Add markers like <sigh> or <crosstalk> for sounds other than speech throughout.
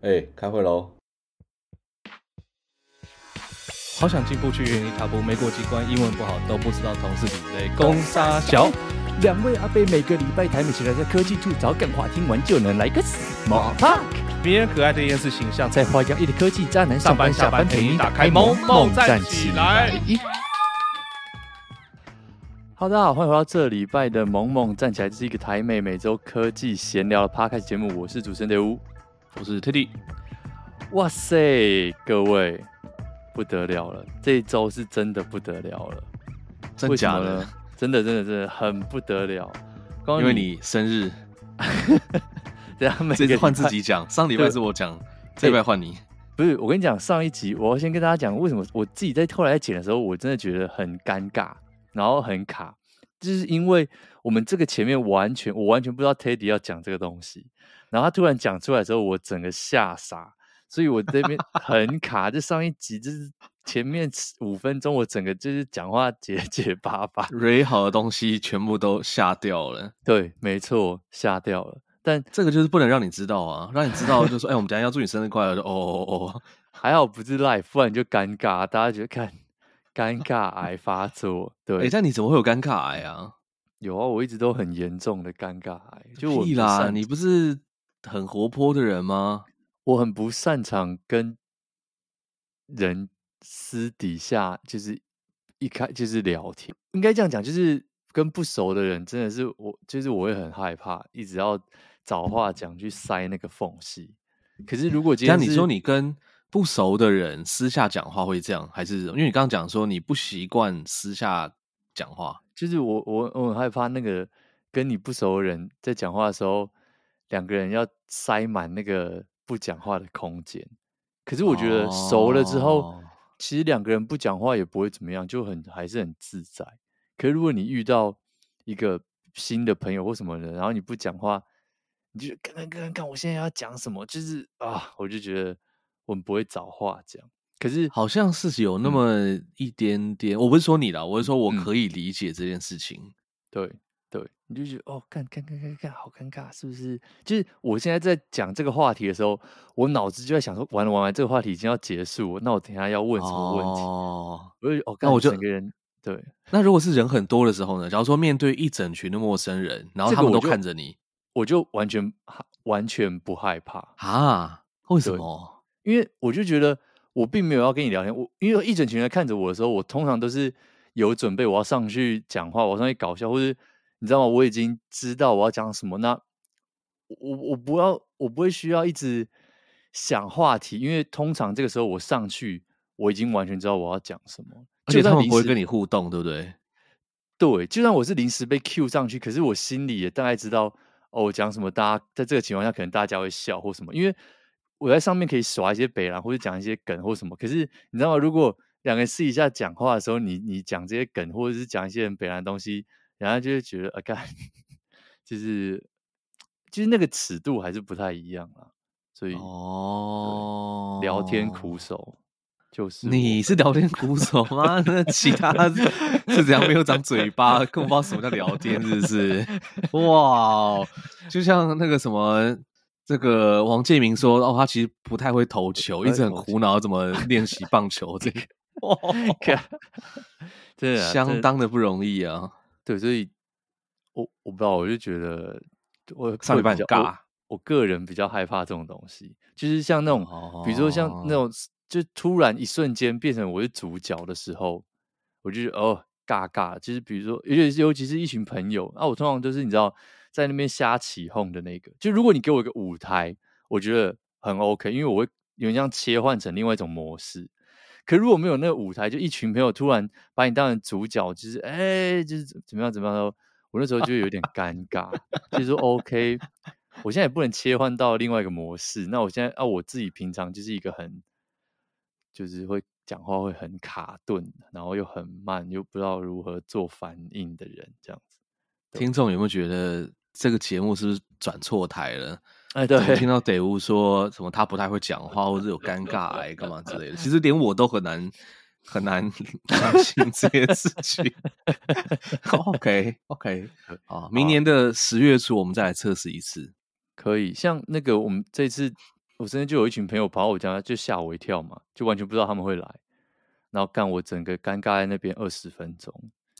哎、欸，开会喽！好想进步去原地踏步，没过几关，英文不好都不知道同事比类。攻杀小两位阿贝每个礼拜台美起来在科技处找梗话，听完就能来个 small talk。迷人可爱的厌世形象，在花样一的科技渣男上班下班陪你打开萌萌站起来。好，大家好，欢迎回到这礼拜的萌萌站起来，这是一个台美每周科技闲聊的 podcast 节目，我是主持人德乌。我是 Teddy，哇塞，各位不得了了，这一周是真的不得了了，真假的？真的真的真的很不得了，因为你生日，对啊，每这次换自己讲，上礼拜是我讲，这礼拜换你，不是我跟你讲，上一集我要先跟大家讲，为什么我自己在后来在剪的时候，我真的觉得很尴尬，然后很卡，就是因为我们这个前面完全我完全不知道 Teddy 要讲这个东西。然后他突然讲出来之后，我整个吓傻，所以我这边 <laughs> 很卡。就上一集就是前面五分钟，我整个就是讲话结 <laughs> 结巴巴，蕊好的东西全部都吓掉了。对，没错，吓掉了。但这个就是不能让你知道啊，让你知道就说，哎，我们等下要祝你生日快乐。就哦哦哦，<laughs> 还好不是 live，不然就尴尬，大家觉得看尴尬癌发作。对，哎，但你怎么会有尴尬癌啊？有啊，我一直都很严重的尴尬癌。就我屁啦，你不是。很活泼的人吗？我很不擅长跟人私底下就是一开就是聊天，应该这样讲，就是跟不熟的人，真的是我，就是我会很害怕，一直要找话讲去塞那个缝隙。可是如果今天，那你说你跟不熟的人私下讲话会这样，还是因为你刚刚讲说你不习惯私下讲话，就是我我我很害怕那个跟你不熟的人在讲话的时候。两个人要塞满那个不讲话的空间，可是我觉得熟了之后，哦、其实两个人不讲话也不会怎么样，就很还是很自在。可是如果你遇到一个新的朋友或什么人，然后你不讲话，你就看看看看我现在要讲什么，就是啊，我就觉得我们不会找话讲。可是好像是有那么一点点，嗯、我不是说你啦，我是说我可以理解这件事情，嗯、对。对，你就觉得哦，看看看看看，好尴尬，是不是？就是我现在在讲这个话题的时候，我脑子就在想说，完了完了，这个话题已经要结束，那我等下要问什么问题？哦，我就哦，那我就整个人对。那如果是人很多的时候呢？假如说面对一整群的陌生人，然后他们都看着你，我就，我就完全完全不害怕啊？为什么？因为我就觉得我并没有要跟你聊天，我因为一整群人看着我的时候，我通常都是有准备，我要上去讲话，我要上去搞笑，或者。你知道吗？我已经知道我要讲什么。那我我不要，我不会需要一直想话题，因为通常这个时候我上去，我已经完全知道我要讲什么。而且他们不会跟你互动，对不对？对，就算我是临时被 cue 上去，可是我心里也大概知道哦，我讲什么，大家在这个情况下可能大家会笑或什么。因为我在上面可以耍一些北兰，或者讲一些梗或什么。可是你知道吗？如果两个人私底下讲话的时候，你你讲这些梗，或者是讲一些很北兰的东西。然后就会觉得啊，干，<laughs> 就是，就是那个尺度还是不太一样啊，所以哦，聊天苦手就是你是聊天苦手吗？<laughs> 那其他是怎样没有长嘴巴，更不知道什么叫聊天，是不是？哇，就像那个什么，这个王建民说哦，他其实不太会投球，一直很苦恼怎么练习棒球，这个 <laughs> 哇，对啊，相当的不容易啊。对，所以我我不知道，我就觉得我上礼拜很尬我。我个人比较害怕这种东西，就是像那种，哦、比如说像那种，就突然一瞬间变成我是主角的时候，我就觉得哦尬尬。就是比如说，尤其是尤其是一群朋友啊，我通常就是你知道在那边瞎起哄的那个。就如果你给我一个舞台，我觉得很 OK，因为我会有点像切换成另外一种模式。可如果没有那个舞台，就一群朋友突然把你当成主角，就是哎、欸，就是怎么样怎么样，我那时候就有点尴尬。就是说 <laughs> OK，我现在也不能切换到另外一个模式。那我现在啊，我自己平常就是一个很，就是会讲话会很卡顿，然后又很慢，又不知道如何做反应的人，这样子。听众有没有觉得这个节目是不是转错台了？哎，对，听到得物说什么他不太会讲话，或者有尴尬癌干嘛之类的，其实连我都很难很难 <laughs> 相信这些事情。<laughs> OK OK，好，明年的十月初我们再来测试一次。可以，像那个我们这次我身边就有一群朋友跑到我家，就吓我一跳嘛，就完全不知道他们会来，然后干我整个尴尬在那边二十分钟，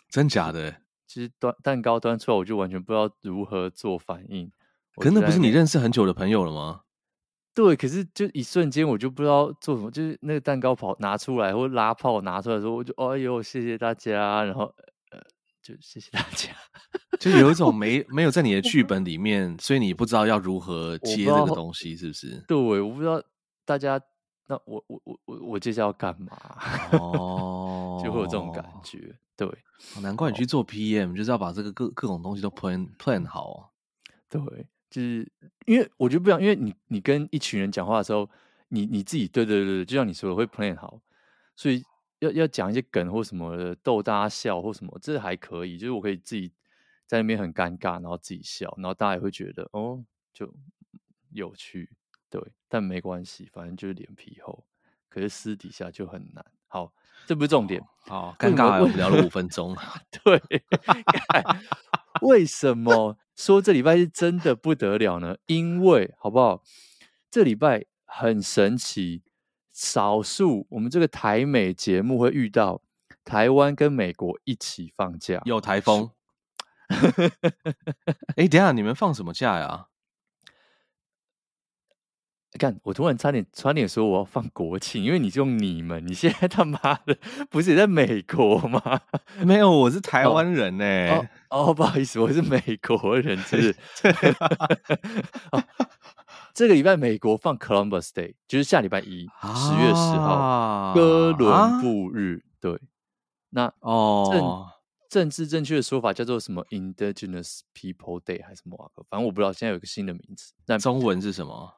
真假的？其实端蛋糕端出来，我就完全不知道如何做反应。可是那不是你认识很久的朋友了吗？对，可是就一瞬间我就不知道做什么，就是那个蛋糕跑拿出来或拉炮拿出来的时候，我就哎呦谢谢大家，然后呃就谢谢大家，就有一种没没有在你的剧 <laughs> 本里面，所以你不知道要如何接这个东西，是不是？对，我不知道大家那我我我我我接下来要干嘛？哦，<laughs> 就会有这种感觉。对，难怪你去做 PM，就是要把这个各各种东西都 plan plan 好啊。对。就是因为我觉得不一样，因为你你跟一群人讲话的时候，你你自己对对对，就像你说的会 plan 好，所以要要讲一些梗或什么的逗大家笑或什么，这还可以。就是我可以自己在那边很尴尬，然后自己笑，然后大家也会觉得哦，就有趣，对。但没关系，反正就是脸皮厚。可是私底下就很难。好，这不是重点。好，尴尬，我们聊了五分钟。<laughs> 对，<laughs> 为什么？说这礼拜是真的不得了呢，因为好不好？这礼拜很神奇，少数我们这个台美节目会遇到台湾跟美国一起放假，有台风。<laughs> 哎，等一下你们放什么假呀？干！我突然差点差点说我要放国庆，因为你用你们，你现在他妈的不是也在美国吗？没有，我是台湾人呢、欸。哦，哦，不好意思，我是美国人，是，<laughs> 是。哦、这个礼拜美国放 Columbus Day，就是下礼拜一，十月十号，啊、哥伦布日。啊、对，那哦，政治正确的说法叫做什么？Indigenous People Day 还是什么？反正我不知道，现在有一个新的名字。那中文是什么？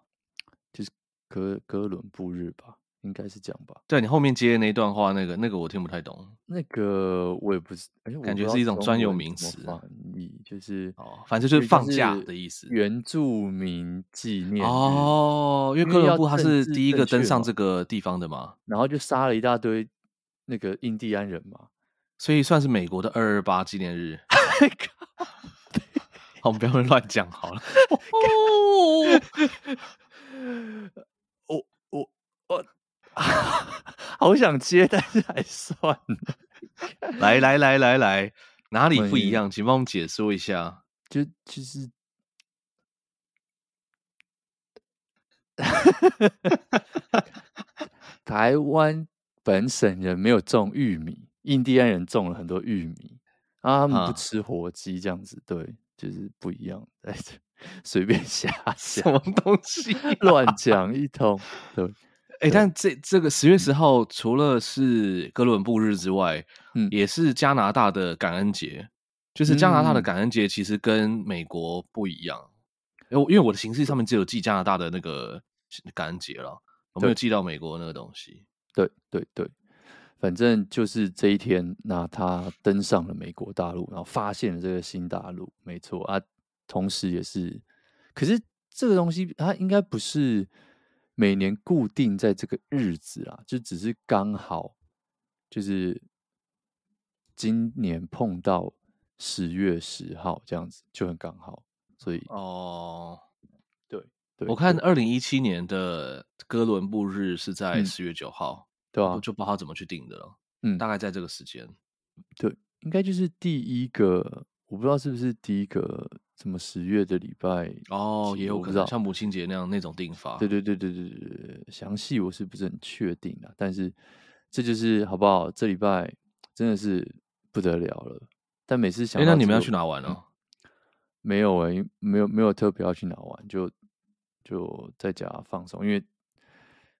就是哥哥伦布日吧，应该是这样吧。对，你后面接的那一段话，那个那个我听不太懂。那个我也不是，哎，感觉是一种专有名词。你就是哦，反正就是放假的意思。原住民纪念哦，因为哥伦布他是第一个登上这个地方的嘛，然后就杀了一大堆那个印第安人嘛，所以算是美国的二二八纪念日。<laughs> 好，我们不要乱讲好了。<laughs> <laughs> 好想接，但是还算了。<laughs> 来来来来来，哪里不一样？请帮我们解说一下。就其实，<laughs> 台湾本省人没有种玉米，印第安人种了很多玉米啊，他们不吃火鸡，这样子，对，就是不一样。在这。随便瞎想，什么东西 <laughs> 乱讲一通。对，哎、欸，但这这个十月十号除了是哥伦布日之外，嗯，也是加拿大的感恩节。就是加拿大的感恩节其实跟美国不一样，因为因为我的形式上面只有记加拿大的那个感恩节了，我没有记到美国那个东西。对对对，反正就是这一天，那他登上了美国大陆，然后发现了这个新大陆，没错啊。同时，也是，可是这个东西它应该不是每年固定在这个日子啊，就只是刚好，就是今年碰到十月十号这样子就很刚好，所以哦，对对，我看二零一七年的哥伦布日是在十月九号，嗯、对啊，我就不知道怎么去定的了，嗯，大概在这个时间，对，应该就是第一个，我不知道是不是第一个。什么十月的礼拜哦，也有可能像母亲节那样那种定法。对对对对对对，详细我是不是很确定啊？但是这就是好不好？这礼拜真的是不得了了。但每次想，哎，那你们要去哪玩呢？嗯，没有哎，没有没有特别要去哪玩，就就在家放松。因为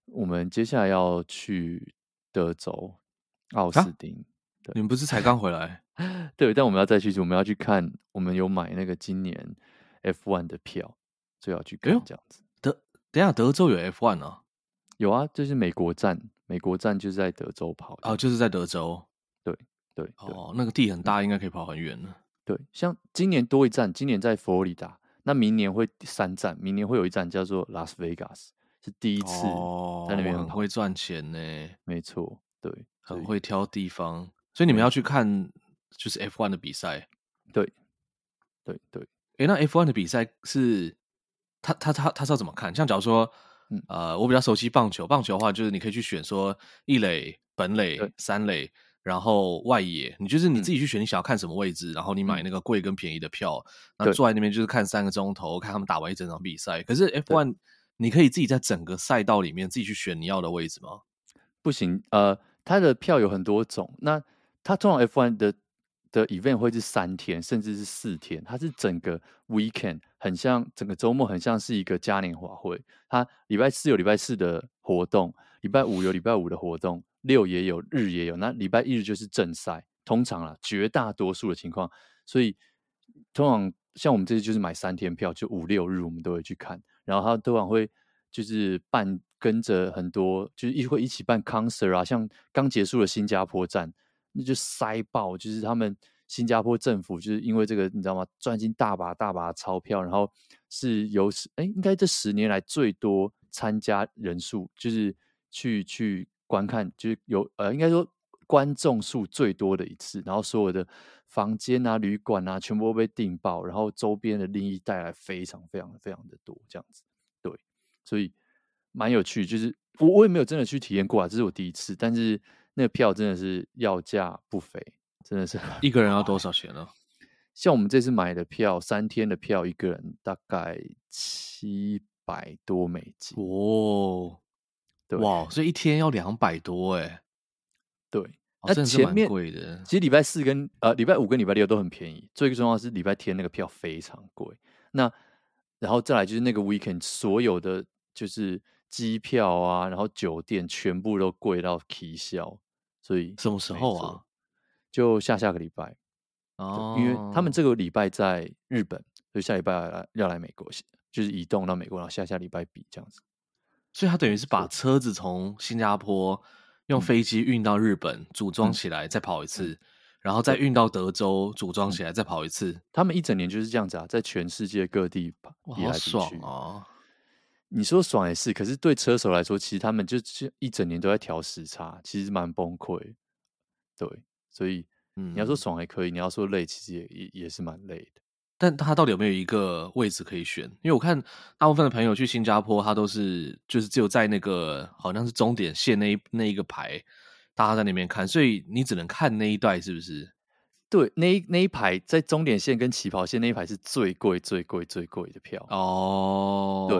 我们接下来要去德州奥斯汀。你们不是才刚回来？<laughs> 对，但我们要再去，我们要去看，我们有买那个今年 F1 的票，所以要去看这样子。德，等下德州有 F1 啊？有啊，就是美国站，美国站就是在德州跑。哦，就是在德州。对对，对哦，那个地很大，应该可以跑很远呢。对，像今年多一站，今年在佛罗里达，那明年会三站，明年会有一站叫做拉斯维加斯，是第一次在那边很会赚钱呢。没错，对，很会挑地方。所以你们要去看就是 F1 的比赛，对，对对。诶，那 F1 的比赛是，他他他他是要怎么看？像假如说嗯、呃，我比较熟悉棒球，棒球的话就是你可以去选说一垒、本垒、三垒，然后外野，你就是你自己去选你想要看什么位置，嗯、然后你买那个贵跟便宜的票，那、嗯、坐在那边就是看三个钟头，看他们打完一整场比赛。可是 F1 你可以自己在整个赛道里面自己去选你要的位置吗？不行，呃，它的票有很多种，那它通常 F1 的。的 event 会是三天，甚至是四天，它是整个 weekend，很像整个周末，很像是一个嘉年华会。它礼拜四有礼拜四的活动，礼拜五有礼拜五的活动，六也有，日也有。那礼拜一日就是正赛，通常啦，绝大多数的情况，所以通常像我们这次就是买三天票，就五六日我们都会去看。然后它通常会就是办跟着很多，就是一会一起办 concert 啊，像刚结束的新加坡站。那就塞爆，就是他们新加坡政府就是因为这个，你知道吗？赚进大把大把钞票，然后是有史哎，应该这十年来最多参加人数，就是去去观看，就是有呃，应该说观众数最多的一次。然后所有的房间啊、旅馆啊，全部都被订爆，然后周边的利益带来非常非常非常的多，这样子。对，所以蛮有趣。就是我我也没有真的去体验过啊，这是我第一次，但是。那个票真的是要价不菲，真的是一个人要多少钱呢？像我们这次买的票，三天的票，一个人大概七百多美金哦。对哇，所以一天要两百多哎。对，那、哦、前面贵的。其实礼拜四跟呃礼拜五跟礼拜六都很便宜，最重要的是礼拜天那个票非常贵。那然后再来就是那个 weekend 所有的就是机票啊，然后酒店全部都贵到啼笑。所以什么时候啊？就下下个礼拜哦，因为他们这个礼拜在日本，所以下礼拜要来，要来美国，就是移动到美国，然后下下礼拜比这样子。所以他等于是把车子从新加坡用飞机运到日本，组装起来再跑一次，嗯、然后再运到德州组装起来再跑一次。嗯、他们一整年就是这样子啊，在全世界各地跑，好爽啊！你说爽也是，可是对车手来说，其实他们就一整年都在调时差，其实蛮崩溃。对，所以你要说爽还可以，你要说累，其实也也也是蛮累的。但他到底有没有一个位置可以选？因为我看大部分的朋友去新加坡，他都是就是只有在那个好像是终点线那一那一个牌，大家在那边看，所以你只能看那一段，是不是？对，那一那一排在终点线跟起跑线那一排是最贵、最贵、最贵的票哦。对，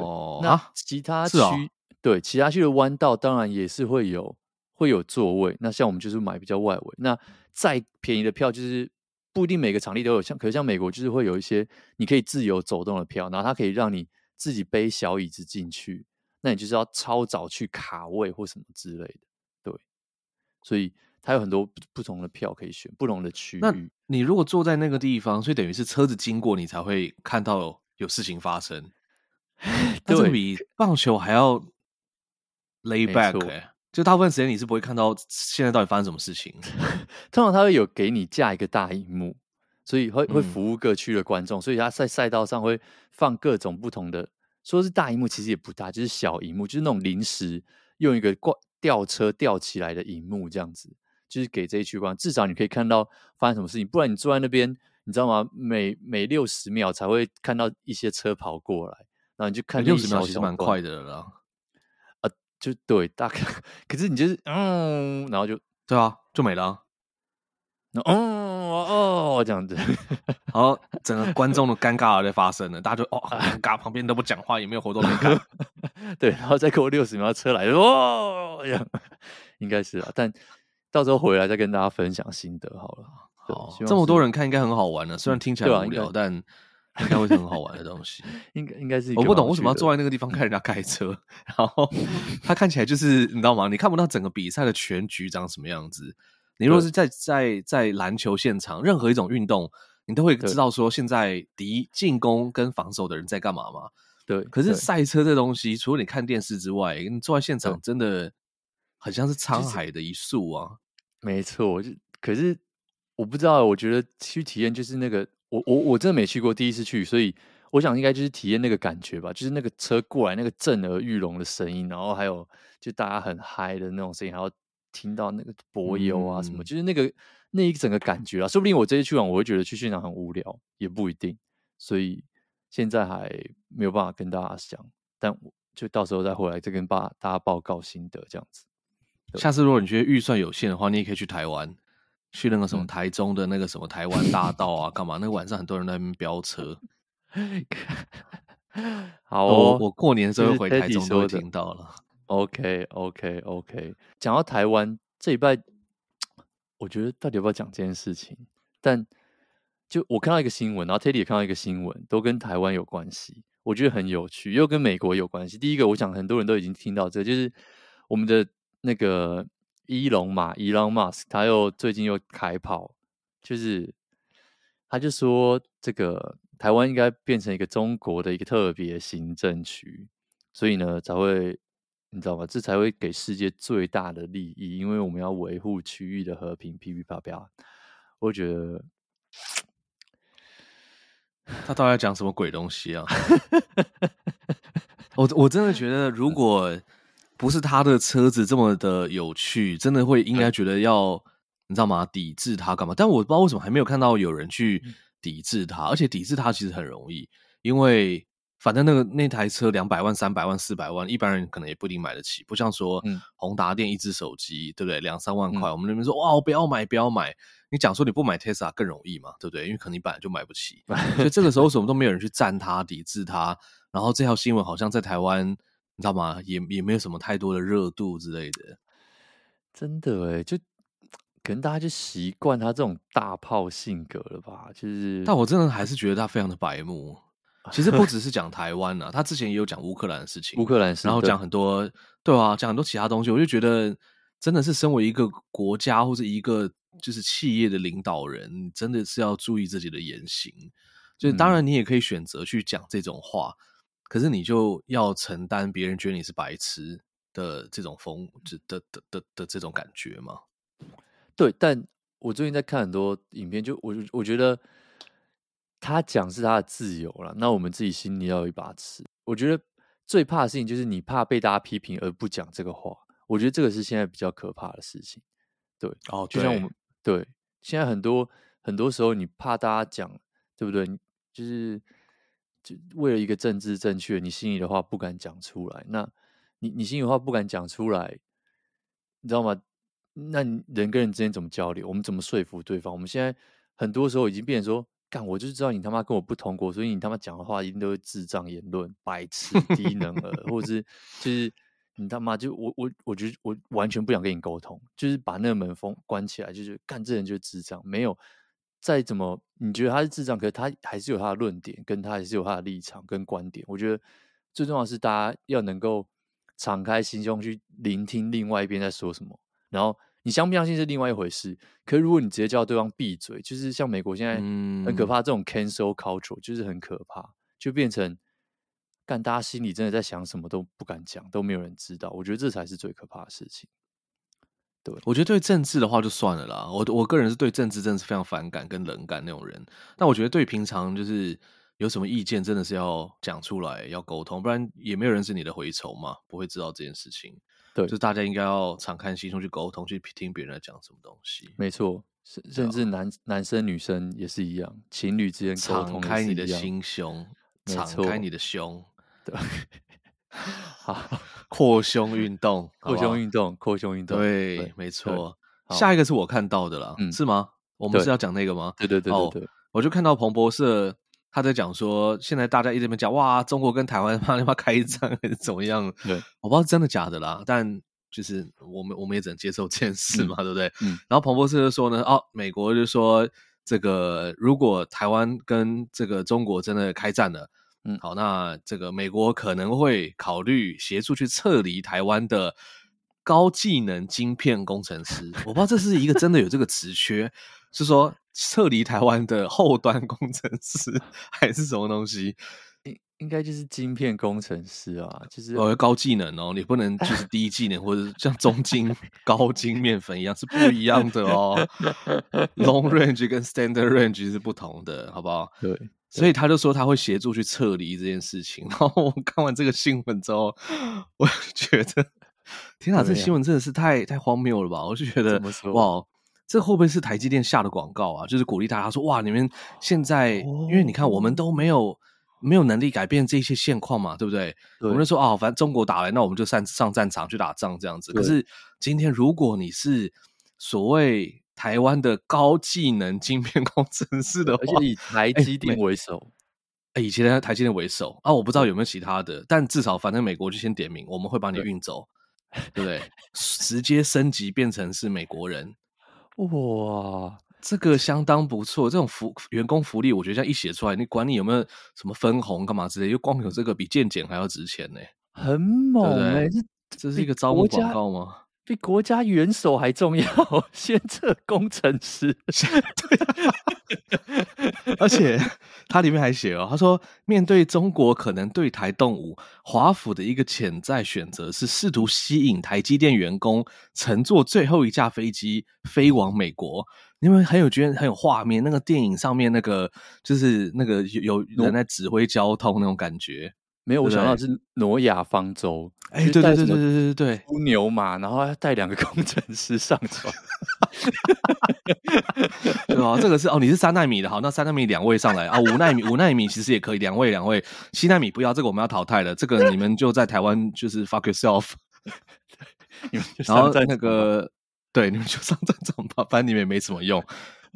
那其他区、哦、对其他区的弯道当然也是会有会有座位。那像我们就是买比较外围。那再便宜的票就是不一定每个场地都有，像可是像美国就是会有一些你可以自由走动的票，然后它可以让你自己背小椅子进去。那你就是要超早去卡位或什么之类的。对，所以。它有很多不同的票可以选，不同的区域。那你如果坐在那个地方，所以等于是车子经过，你才会看到有事情发生。<laughs> 对，这比棒球还要 lay back，欸。就大部分时间你是不会看到现在到底发生什么事情。<laughs> 通常他会有给你架一个大荧幕，所以会会服务各区的观众，嗯、所以他在赛道上会放各种不同的。说是大荧幕，其实也不大，就是小荧幕，就是那种临时用一个挂吊车吊起来的荧幕这样子。就是给这一区观，至少你可以看到发生什么事情，不然你坐在那边，你知道吗？每每六十秒才会看到一些车跑过来，然后你就看六十秒其实蛮快的了，啊，就对，大概，<laughs> 可是你就是嗯，然后就对啊，就没了，哦哦这样子，<laughs> 然后整个观众的尴尬就发生了，大家就哦 <laughs> 尴尬，旁边都不讲话，也没有活动没看，<laughs> 对，然后再过六十秒车来，哦，这样应该是啊，但。到时候回来再跟大家分享心得好了。好，这么多人看应该很好玩了，虽然听起来无聊，但应该会是很好玩的东西。应该应该是我不懂为什么要坐在那个地方看人家开车，然后他看起来就是你知道吗？你看不到整个比赛的全局长什么样子。你若是在在在篮球现场，任何一种运动，你都会知道说现在敌进攻跟防守的人在干嘛嘛。对。可是赛车这东西，除了你看电视之外，你坐在现场真的。很像是沧海的一粟啊，没错，就可是我不知道，我觉得去体验就是那个，我我我真的没去过，第一次去，所以我想应该就是体验那个感觉吧，就是那个车过来那个震耳欲聋的声音，然后还有就大家很嗨的那种声音，还要听到那个柏油啊什么，嗯、就是那个那一整个感觉啊，说不定我这次去完我会觉得去现场很无聊，也不一定，所以现在还没有办法跟大家讲，但就到时候再回来再跟大大家报告心得这样子。下次如果你觉得预算有限的话，你也可以去台湾，去那个什么台中的那个什么台湾大道啊，干嘛？那个晚上很多人在那边飙车。<laughs> 好、哦，我我过年的时候回台中都会听到了。OK OK OK，讲到台湾这礼拜，我觉得到底要不要讲这件事情？但就我看到一个新闻，然后 Teddy 也看到一个新闻，都跟台湾有关系，我觉得很有趣，又跟美国有关系。第一个，我想很多人都已经听到这，就是我们的那个伊隆马伊隆马斯，他又最近又开跑，就是他就说这个台湾应该变成一个中国的一个特别行政区，所以呢才会。你知道吗？这才会给世界最大的利益，因为我们要维护区域的和平。噼噼啪啪，我觉得他到底在讲什么鬼东西啊？<laughs> 我我真的觉得，如果不是他的车子这么的有趣，真的会应该觉得要你知道吗？抵制他干嘛？但我不知道为什么还没有看到有人去抵制他，而且抵制他其实很容易，因为。反正那个那台车两百万、三百万、四百万，一般人可能也不一定买得起。不像说，宏达电一只手机，对不对？两三万块，嗯、我们那边说哇，我不要买，不要买。你讲说你不买 Tesla 更容易嘛，对不对？因为可能你本来就买不起。<laughs> 所以这个时候什么都没有人去赞他、抵制他。然后这条新闻好像在台湾，你知道吗？也也没有什么太多的热度之类的。真的哎，就可能大家就习惯他这种大炮性格了吧？就是，但我真的还是觉得他非常的白目。其实不只是讲台湾呐、啊，他之前也有讲乌克兰的事情，乌克兰事，然后讲很多，对，啊，讲很多其他东西，我就觉得真的是身为一个国家或者一个就是企业的领导人，真的是要注意自己的言行。就是当然你也可以选择去讲这种话，嗯、可是你就要承担别人觉得你是白痴的这种风，的的的的的这种感觉嘛。对，但我最近在看很多影片，就我我觉得。他讲是他的自由了，那我们自己心里要有一把尺。我觉得最怕的事情就是你怕被大家批评而不讲这个话。我觉得这个是现在比较可怕的事情。对，哦，就像我们对，对现在很多很多时候你怕大家讲，对不对？就是就为了一个政治正确，你心里的话不敢讲出来。那你你心里的话不敢讲出来，你知道吗？那你人跟人之间怎么交流？我们怎么说服对方？我们现在很多时候已经变成说。干，我就知道你他妈跟我不同国，所以你他妈讲的话一定都是智障言论、白痴、低能儿，或者是就是你他妈就我我我觉得我完全不想跟你沟通，就是把那个门封关起来，就是干这人就是智障，没有再怎么你觉得他是智障，可是他还是有他的论点，跟他还是有他的立场跟观点。我觉得最重要是大家要能够敞开心胸去聆听另外一边在说什么，然后。你相不相信是另外一回事，可是如果你直接叫对方闭嘴，就是像美国现在很可怕这种 cancel culture，就是很可怕，就变成干大家心里真的在想什么都不敢讲，都没有人知道。我觉得这才是最可怕的事情。对，我觉得对政治的话就算了啦，我我个人是对政治真的是非常反感跟冷感那种人。但我觉得对平常就是有什么意见，真的是要讲出来，要沟通，不然也没有人是你的蛔虫嘛，不会知道这件事情。对，就大家应该要敞开心胸去沟通，去听别人在讲什么东西。没错，甚甚至男男生女生也是一样，情侣之间沟通，敞开你的心胸，敞开你的胸，对，<laughs> 好，扩胸运动，扩胸运动，扩胸运动，对，没错。下一个是我看到的了，是吗？我们是要讲那个吗？对对对对对，我就看到彭博社。他在讲说，现在大家一直在讲哇，中国跟台湾怕 <laughs> 他妈开战还是怎么样？对，我不知道是真的假的啦，但就是我们我们也只能接受这件事嘛，嗯、对不对？嗯。然后彭博士就说呢，哦，美国就说这个如果台湾跟这个中国真的开战了，嗯，好，那这个美国可能会考虑协助去撤离台湾的高技能晶片工程师。我不知道这是一个真的有这个职缺，是说。撤离台湾的后端工程师 <laughs> 还是什么东西？应应该就是晶片工程师啊，就是哦高技能哦，你不能就 <laughs> 是低技能或者像中筋高筋面粉一样是不一样的哦。<laughs> Long range 跟 standard range 是不同的，好不好？对，所以他就说他会协助去撤离这件事情。然后我看完这个新闻之后，我觉得天哪，这新闻真的是太太荒谬了吧？我就觉得哇。这会不会是台积电下的广告啊？就是鼓励大家说：“哇，你们现在，因为你看，我们都没有没有能力改变这些现况嘛，对不对？对我们就说哦，反正中国打来，那我们就上上战场去打仗这样子。可是今天如果你是所谓台湾的高技能晶片工程 <laughs> 师的话，而且以台积电为首，哎，以前的台积电为首啊，我不知道有没有其他的，但至少反正美国就先点名，我们会把你运走，对不对？<laughs> 直接升级变成是美国人，哇！这个相当不错，这种福员工福利，我觉得这样一写出来，你管你有没有什么分红干嘛之类，又光有这个比健检还要值钱呢，很猛哎！这这是一个招募广告吗？比国家元首还重要，<laughs> 先测工程师。<laughs> 对，<laughs> 而且他里面还写哦，他说面对中国可能对台动武，华府的一个潜在选择是试图吸引台积电员工乘坐最后一架飞机飞往美国。因为很有觉得很有画面，那个电影上面那个就是那个有有人在指挥交通那种感觉。没有，我想到是挪亚方舟。哎，对对对对对对对，乌牛马，然后要带两个工程师上船。<laughs> 对啊？这个是哦，你是三纳米的，好，那三纳米两位上来啊，五纳米五纳米其实也可以，两位两位，七纳米不要，这个我们要淘汰了，这个你们就在台湾就是 fuck yourself。<laughs> 然后在那个。对，你们就上战场吧，反正你们也没什么用，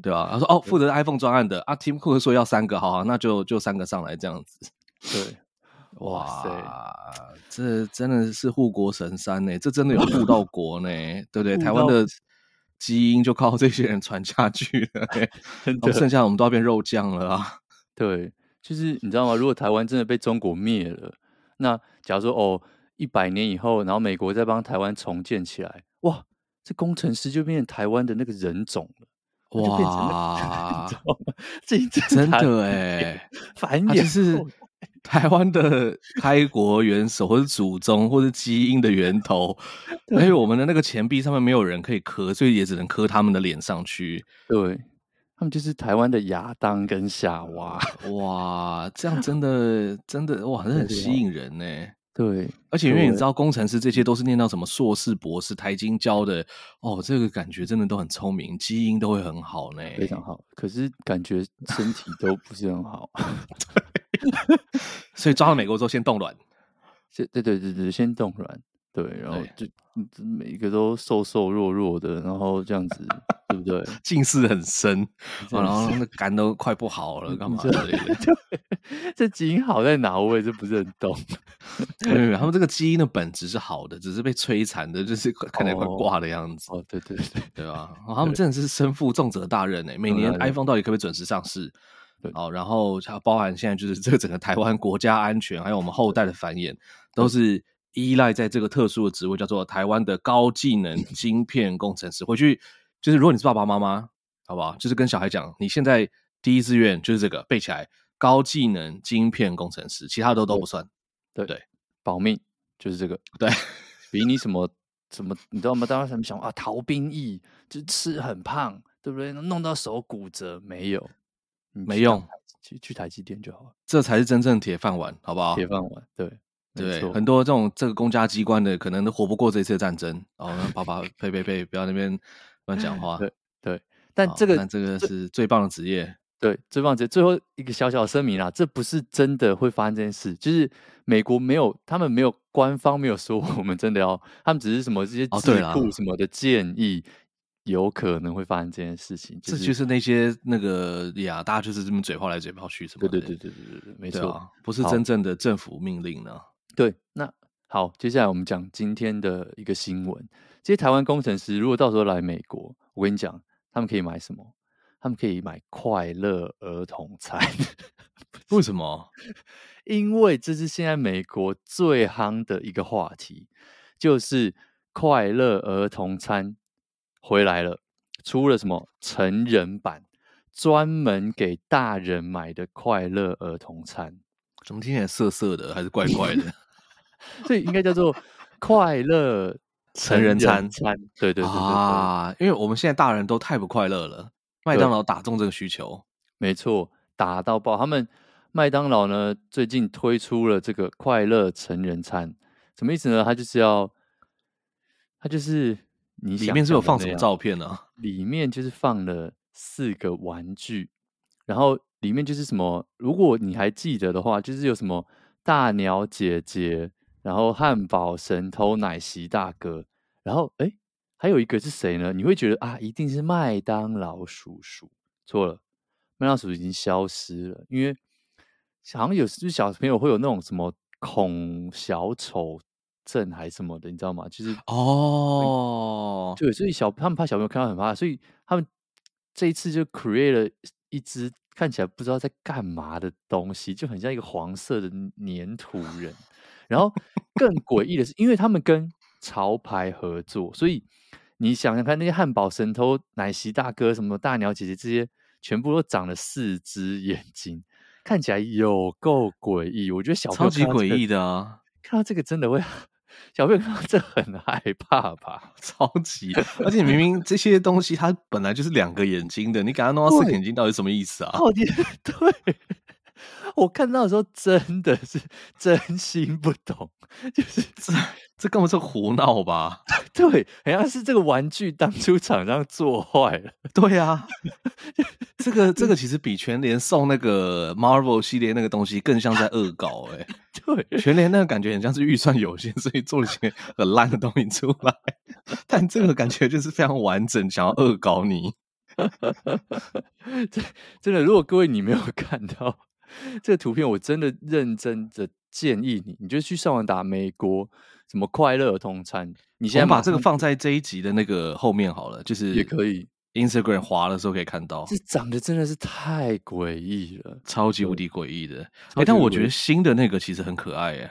对吧？他说：“哦，负责 iPhone 专案的啊，Tim Cook 说要三个，好好，那就就三个上来这样子。”对，哇塞，这真的是护国神山呢，这真的有护到 <laughs> 国呢，对不对？台湾的基因就靠这些人传下去了，<laughs> 然后剩下我们都要变肉酱了啊！<laughs> 对，就是你知道吗？如果台湾真的被中国灭了，那假如说哦，一百年以后，然后美国再帮台湾重建起来，哇！这工程师就变成台湾的那个人种了，哇！这真的哎，繁衍是台湾的开国元首，或者祖宗，或者基因的源头。<laughs> 因为我们的那个钱币上面没有人可以磕，所以也只能磕他们的脸上去。对，他们就是台湾的亚当跟夏娃。哇，这样真的真的哇，很吸引人呢。对，而且因为你知道，工程师这些都是念到什么硕士、博士、台清交的哦，这个感觉真的都很聪明，基因都会很好呢，非常好。可是感觉身体都不是很好，<laughs> <laughs> 对 <laughs> 所以抓到美国之后先冻卵，先对对对对，先冻卵。对，然后就每一个都瘦瘦弱弱的，然后这样子，对不对？<laughs> 近视很深，然后那肝都快不好了，<laughs> 干嘛之类的？这基因好在哪？我也是不是很懂。他们这个基因的本质是好的，只是被摧残的，就是看起来快挂的样子。哦，对对对，对吧？他们真的是身负重责大任诶。每年 iPhone 到底可不可以准时上市？好，然后它包含现在就是这个整个台湾国家安全，还有我们后代的繁衍，都是。依赖在这个特殊的职位，叫做台湾的高技能 <clears throat> 晶片工程师。回去就是，如果你是爸爸妈妈，好不好？就是跟小孩讲，你现在第一志愿就是这个，背起来，高技能晶片工程师，其他的都不算。对对，保命就是这个。对，比你什么什么，你知道吗？大家什么想啊？逃兵役就吃很胖，对不对？弄到手骨折没有？没用，去去台积电就好了。这才是真正铁饭碗，好不好？铁饭碗，对。对，很多这种这个公家机关的，可能都活不过这次战争。哦，爸爸，呸呸呸，不要那边乱讲话。对对，但这个，但这个是最棒的职业。对，最棒的职业。最后一个小小的声明啦，这不是真的会发生这件事，就是美国没有，他们没有官方没有说我们真的要，他们只是什么这些智库什么的建议，有可能会发生这件事情。这就是那些那个呀，大家就是这么嘴炮来嘴炮去什么？对对对对对对，没错，不是真正的政府命令呢。对，那好，接下来我们讲今天的一个新闻。这些台湾工程师如果到时候来美国，我跟你讲，他们可以买什么？他们可以买快乐儿童餐。<laughs> 为什么？因为这是现在美国最夯的一个话题，就是快乐儿童餐回来了，出了什么成人版，专门给大人买的快乐儿童餐。怎么听起来涩涩的，还是怪怪的？<laughs> 所以应该叫做快乐成人餐。餐，对对对对啊！因为我们现在大人都太不快乐了，麦当劳打中这个需求，没错，打到爆。他们麦当劳呢，最近推出了这个快乐成人餐，什么意思呢？它就是要，它就是你里面是有放什么照片呢？<laughs> 里面就是放了四个玩具，然后。里面就是什么，如果你还记得的话，就是有什么大鸟姐姐，然后汉堡神偷奶昔大哥，然后哎，还有一个是谁呢？你会觉得啊，一定是麦当劳叔叔。错了，麦当劳叔叔已经消失了，因为好像有就是小朋友会有那种什么恐小丑症还什么的，你知道吗？就是哦，对，所以小他们怕小朋友看到很怕，所以他们这一次就 create 了一只看起来不知道在干嘛的东西，就很像一个黄色的粘土人。然后更诡异的是，因为他们跟潮牌合作，所以你想想看，那些汉堡神偷、奶昔大哥、什么大鸟姐姐这些，全部都长了四只眼睛，看起来有够诡异。我觉得小超级诡异的啊，看到这个真的会。小朋友看到这很害怕吧？<laughs> 超级，而且明明这些东西它本来就是两个眼睛的，你给它弄到四个眼睛，到底什么意思啊？到底 <laughs> 对，我看到的时候真的是真心不懂，<laughs> 就是这这根本是胡闹吧？<laughs> 对，好像是这个玩具当初厂商做坏了。<laughs> 对啊，<laughs> 这个这个其实比全联送那个 Marvel 系列那个东西更像在恶搞哎、欸。对，全联那个感觉很像是预算有限，所以做了一些很烂的东西出来。但这个感觉就是非常完整，想要恶搞你。真真的，如果各位你没有看到这个图片，我真的认真的建议你，你就去上网打美国什么快乐儿童餐。你先把这个放在这一集的那个后面好了，就是也可以。Instagram 滑的时候可以看到，这长得真的是太诡异了，超级无敌诡异的。哎、欸，但我觉得新的那个其实很可爱耶。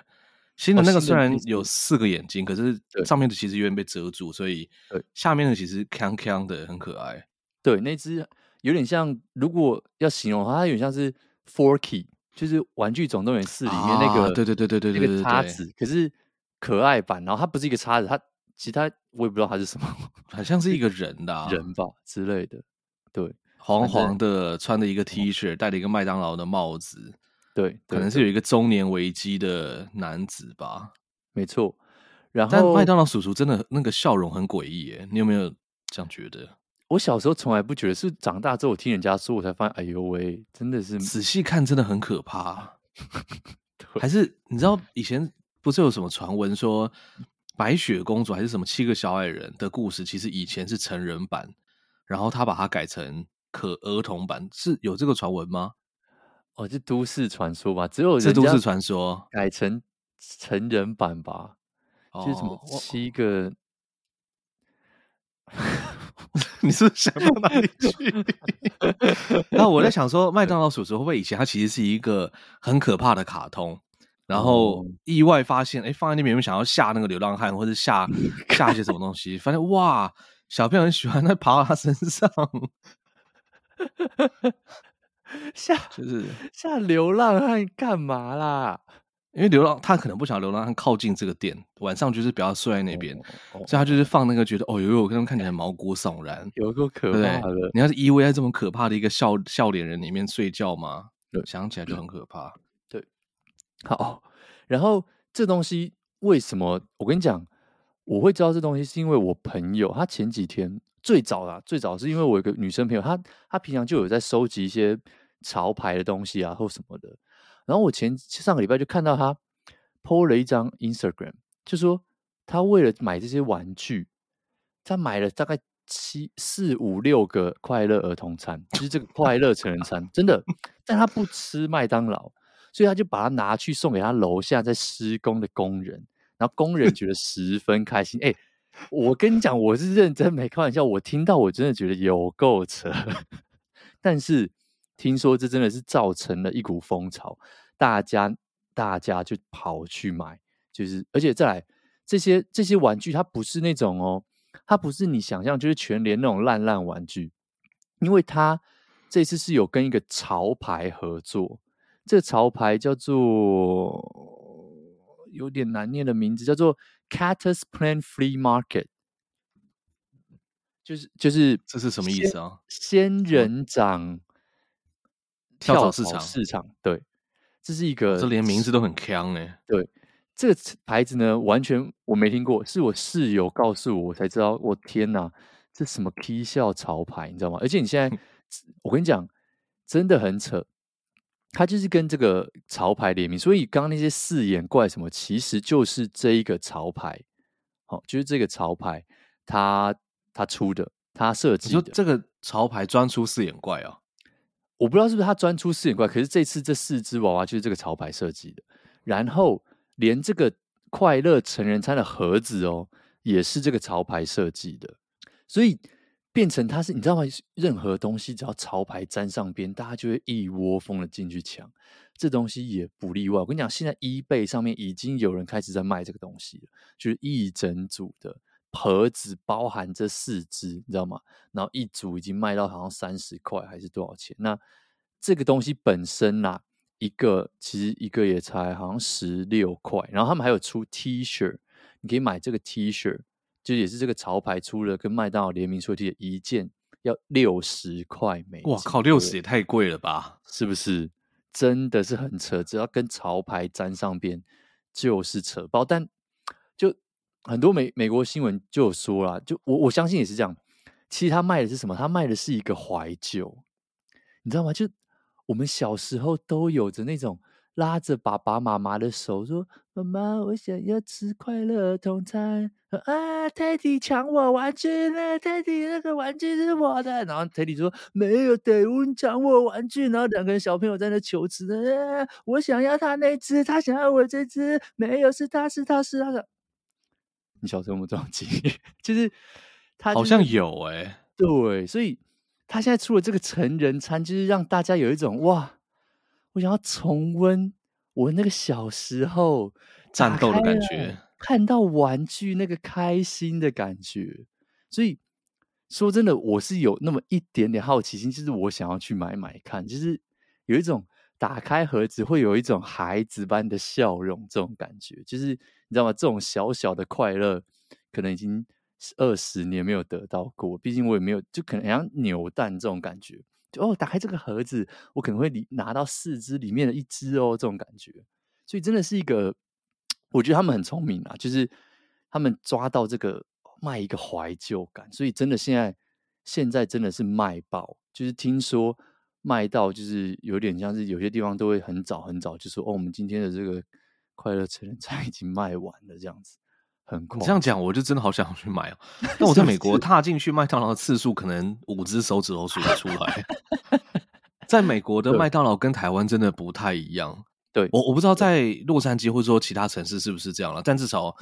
新的那个虽然有四个眼睛，哦、可是上面的其实有点被遮住，所以下面的其实锵锵的很可爱。对，那只有点像，如果要形容的话，它有点像是 Forky，就是《玩具总动员四》里面那个，对对对对对对，那个叉子，可是可爱版。然后它不是一个叉子，它。其他我也不知道它是什么，<laughs> 好像是一个人的、<laughs> 啊、人吧之类的。对，黄黄的，穿着一个 T 恤，戴了一个麦当劳的帽子。对，可能是有一个中年危机的男子吧。没错。然后，但麦当劳叔叔真的那个笑容很诡异耶，你有没有这样觉得？我小时候从来不觉得，是长大之后我听人家说，我才发现，哎呦喂，真的是仔细看真的很可怕。<laughs> 还是你知道以前不是有什么传闻说？白雪公主还是什么七个小矮人的故事，其实以前是成人版，然后他把它改成可儿童版，是有这个传闻吗？哦，这都市传说吧，只有这都市传说改成成人版吧？哦、就是什么七个？<laughs> 你是不是想到哪里去？<laughs> 然后我在想说，麦当劳叔叔会不会以前它其实是一个很可怕的卡通？然后意外发现，哎、嗯，放在那边有没有想要吓那个流浪汉，或者吓吓 <laughs> 一些什么东西？发现哇，小朋友很喜欢，在爬到他身上，吓就是吓流浪汉干嘛啦？因为流浪他可能不想流浪汉靠近这个店，晚上就是不要睡在那边，哦哦、所以他就是放那个觉得哦，呦呦，跟他们看起来毛骨悚然，有够可怕的。对对，你要是依偎在这么可怕的一个笑笑脸人里面睡觉吗？对，想起来就很可怕。对好，然后这东西为什么？我跟你讲，我会知道这东西是因为我朋友，他前几天最早啦，最早是因为我有个女生朋友，她她平常就有在收集一些潮牌的东西啊，或什么的。然后我前上个礼拜就看到他 po 了一张 Instagram，就说他为了买这些玩具，他买了大概七四五六个快乐儿童餐，就是这个快乐成人餐，真的，但他不吃麦当劳。所以他就把它拿去送给他楼下在施工的工人，然后工人觉得十分开心。哎、我跟你讲，我是认真没开玩笑。我听到我真的觉得有够扯，<laughs> 但是听说这真的是造成了一股风潮，大家大家就跑去买，就是而且再来这些这些玩具，它不是那种哦，它不是你想象就是全联那种烂烂玩具，因为它这次是有跟一个潮牌合作。这个潮牌叫做有点难念的名字，叫做 Cactus Plant Free Market，就是就是这是什么意思啊？仙人掌跳蚤市场，市场对，这是一个，这连名字都很坑哎。对，这个牌子呢，完全我没听过，是我室友告诉我，我才知道。我天哪，这什么 K 笑潮牌，你知道吗？而且你现在，我跟你讲，真的很扯。它就是跟这个潮牌联名，所以刚刚那些四眼怪什么，其实就是这一个潮牌，好、哦，就是这个潮牌，它它出的，它设计的，这个潮牌专出四眼怪啊？我不知道是不是他专出四眼怪，可是这次这四只娃娃就是这个潮牌设计的，然后连这个快乐成人餐的盒子哦，也是这个潮牌设计的，所以。变成它是，你知道吗？任何东西只要潮牌沾上边，大家就会一窝蜂的进去抢。这东西也不例外。我跟你讲，现在 eBay 上面已经有人开始在卖这个东西了，就是一整组的盒子，包含这四只，你知道吗？然后一组已经卖到好像三十块还是多少钱？那这个东西本身呐、啊，一个其实一个也才好像十六块。然后他们还有出 T 恤，你可以买这个 T 恤。就也是这个潮牌出了跟麦当劳联名出的一件要六十块美金，哇靠，六十也太贵了吧？是不是？真的是很扯，只要跟潮牌沾上边就是扯包。但就很多美美国新闻就有说了，就我我相信也是这样。其实他卖的是什么？他卖的是一个怀旧，你知道吗？就我们小时候都有着那种。拉着爸爸妈妈的手说：“妈妈，我想要吃快乐儿童餐。”啊，泰迪抢我玩具了！泰迪那个玩具是我的。然后泰迪说：“没有，德文抢我玩具。”然后两个小朋友在那求吃呢。我想要他那只，他想要我这只。没有，是他是他是他的。你小时候有没有这种经历？<laughs> 就是他、就是、好像有哎、欸，对，所以他现在出了这个成人餐，就是让大家有一种哇。我想要重温我那个小时候战斗的感觉，看到玩具那个开心的感觉。所以说真的，我是有那么一点点好奇心，就是我想要去买买看，就是有一种打开盒子会有一种孩子般的笑容，这种感觉，就是你知道吗？这种小小的快乐，可能已经二十年没有得到过。毕竟我也没有，就可能像扭蛋这种感觉。就哦，打开这个盒子，我可能会拿到四只里面的一只哦，这种感觉。所以真的是一个，我觉得他们很聪明啊，就是他们抓到这个卖一个怀旧感。所以真的现在现在真的是卖爆，就是听说卖到就是有点像是有些地方都会很早很早就说哦，我们今天的这个快乐成人餐已经卖完了这样子。很酷，你这样讲，我就真的好想去买哦。那我在美国 <laughs> 踏进去麦当劳的次数，可能五只手指头数得出来。在美国的麦当劳跟台湾真的不太一样。对，我我不知道在洛杉矶或者说其他城市是不是这样了，但至少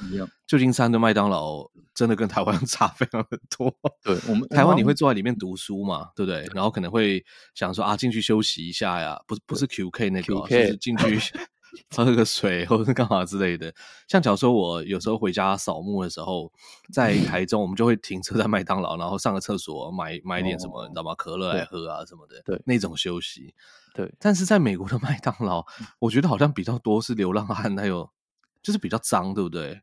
旧金山的麦当劳真的跟台湾 <laughs> 差非常的多。对，我们台湾你会坐在里面读书嘛，对不对？然后可能会想说啊，进去休息一下呀，不不是 QK 那个，就是进去。喝个水或者是干嘛之类的，像假如说我有时候回家扫墓的时候，在台中，我们就会停车在麦当劳，然后上个厕所买买点什么，哦、你知道吗？可乐来喝啊什么的，对，那种休息。对，但是在美国的麦当劳，我觉得好像比较多是流浪汉，还有就是比较脏，对不对？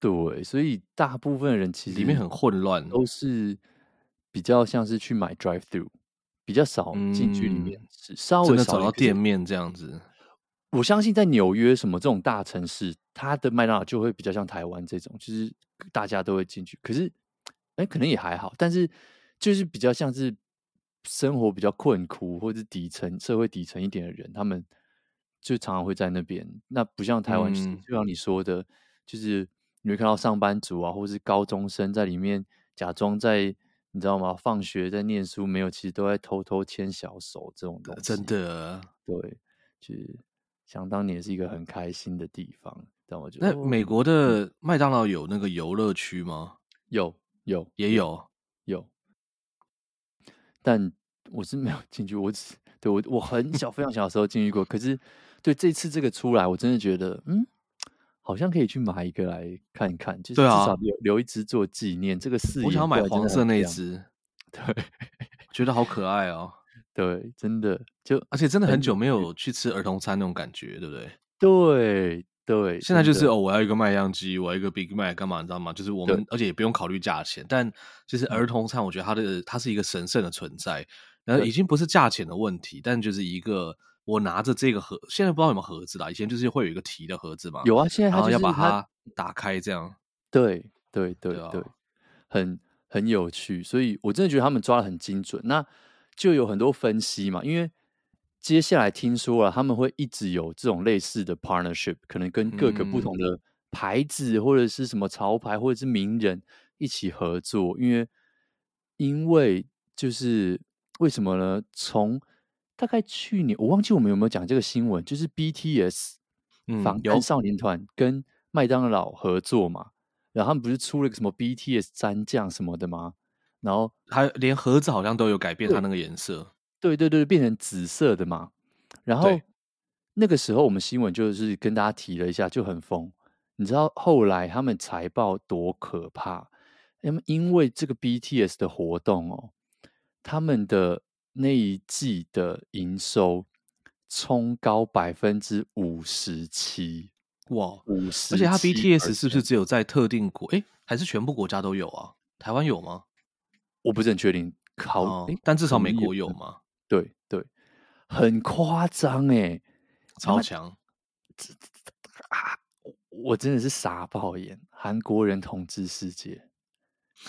对，所以大部分人其实里面很混乱，都是比较像是去买 drive through，比较少进去里面，是、嗯、稍微少找到店面这样子。我相信在纽约什么这种大城市，它的麦当劳就会比较像台湾这种，就是大家都会进去。可是，哎，可能也还好，但是就是比较像是生活比较困苦或者是底层社会底层一点的人，他们就常常会在那边。那不像台湾，嗯、就像你说的，就是你会看到上班族啊，或是高中生在里面假装在，你知道吗？放学在念书，没有，其实都在偷偷牵小手这种东西。真的，对，就是。想当年是一个很开心的地方，但我觉得那美国的麦当劳有那个游乐区吗？有，有，也有，有。但我是没有进去，我只对我我很小非常小的时候进去过。可是对这次这个出来，我真的觉得嗯，好像可以去买一个来看一看，就是至少留留一只做纪念。这个是，我想要买黄色那只，<laughs> 对，觉得好可爱哦。对，真的就而且真的很久没有去吃儿童餐那种感觉，对不对？对对，现在就是哦，我要一个麦香鸡，我要一个 Big Mac，干嘛你知道吗？就是我们而且也不用考虑价钱，但就是儿童餐，我觉得它的它是一个神圣的存在，然后已。经不是价钱的问题，但就是一个我拿着这个盒，现在不知道有没有盒子啦，以前就是会有一个提的盒子嘛，有啊，现在然后要把它打开这样，对对对对，对，很很有趣，所以我真的觉得他们抓的很精准。那就有很多分析嘛，因为接下来听说了，他们会一直有这种类似的 partnership，可能跟各个不同的牌子或者是什么潮牌或者是名人一起合作，因为因为就是为什么呢？从大概去年我忘记我们有没有讲这个新闻，就是 BTS 防弹少年团跟麦当劳合作嘛，然后他们不是出了个什么 BTS 蘸酱什么的吗？然后还连盒子好像都有改变它那个颜色。对对对，变成紫色的嘛。然后那个时候我们新闻就是跟大家提了一下，就很疯。你知道后来他们财报多可怕？因为因为这个 BTS 的活动哦，他们的那一季的营收冲高百分之五十七，哇，五十！而且他 BTS 是不是只有在特定国？哎，还是全部国家都有啊？台湾有吗？我不是很确定。考，哦，但至少美国有嘛？对对，很夸张哎，超强！啊，我真的是傻爆眼，韩国人统治世界，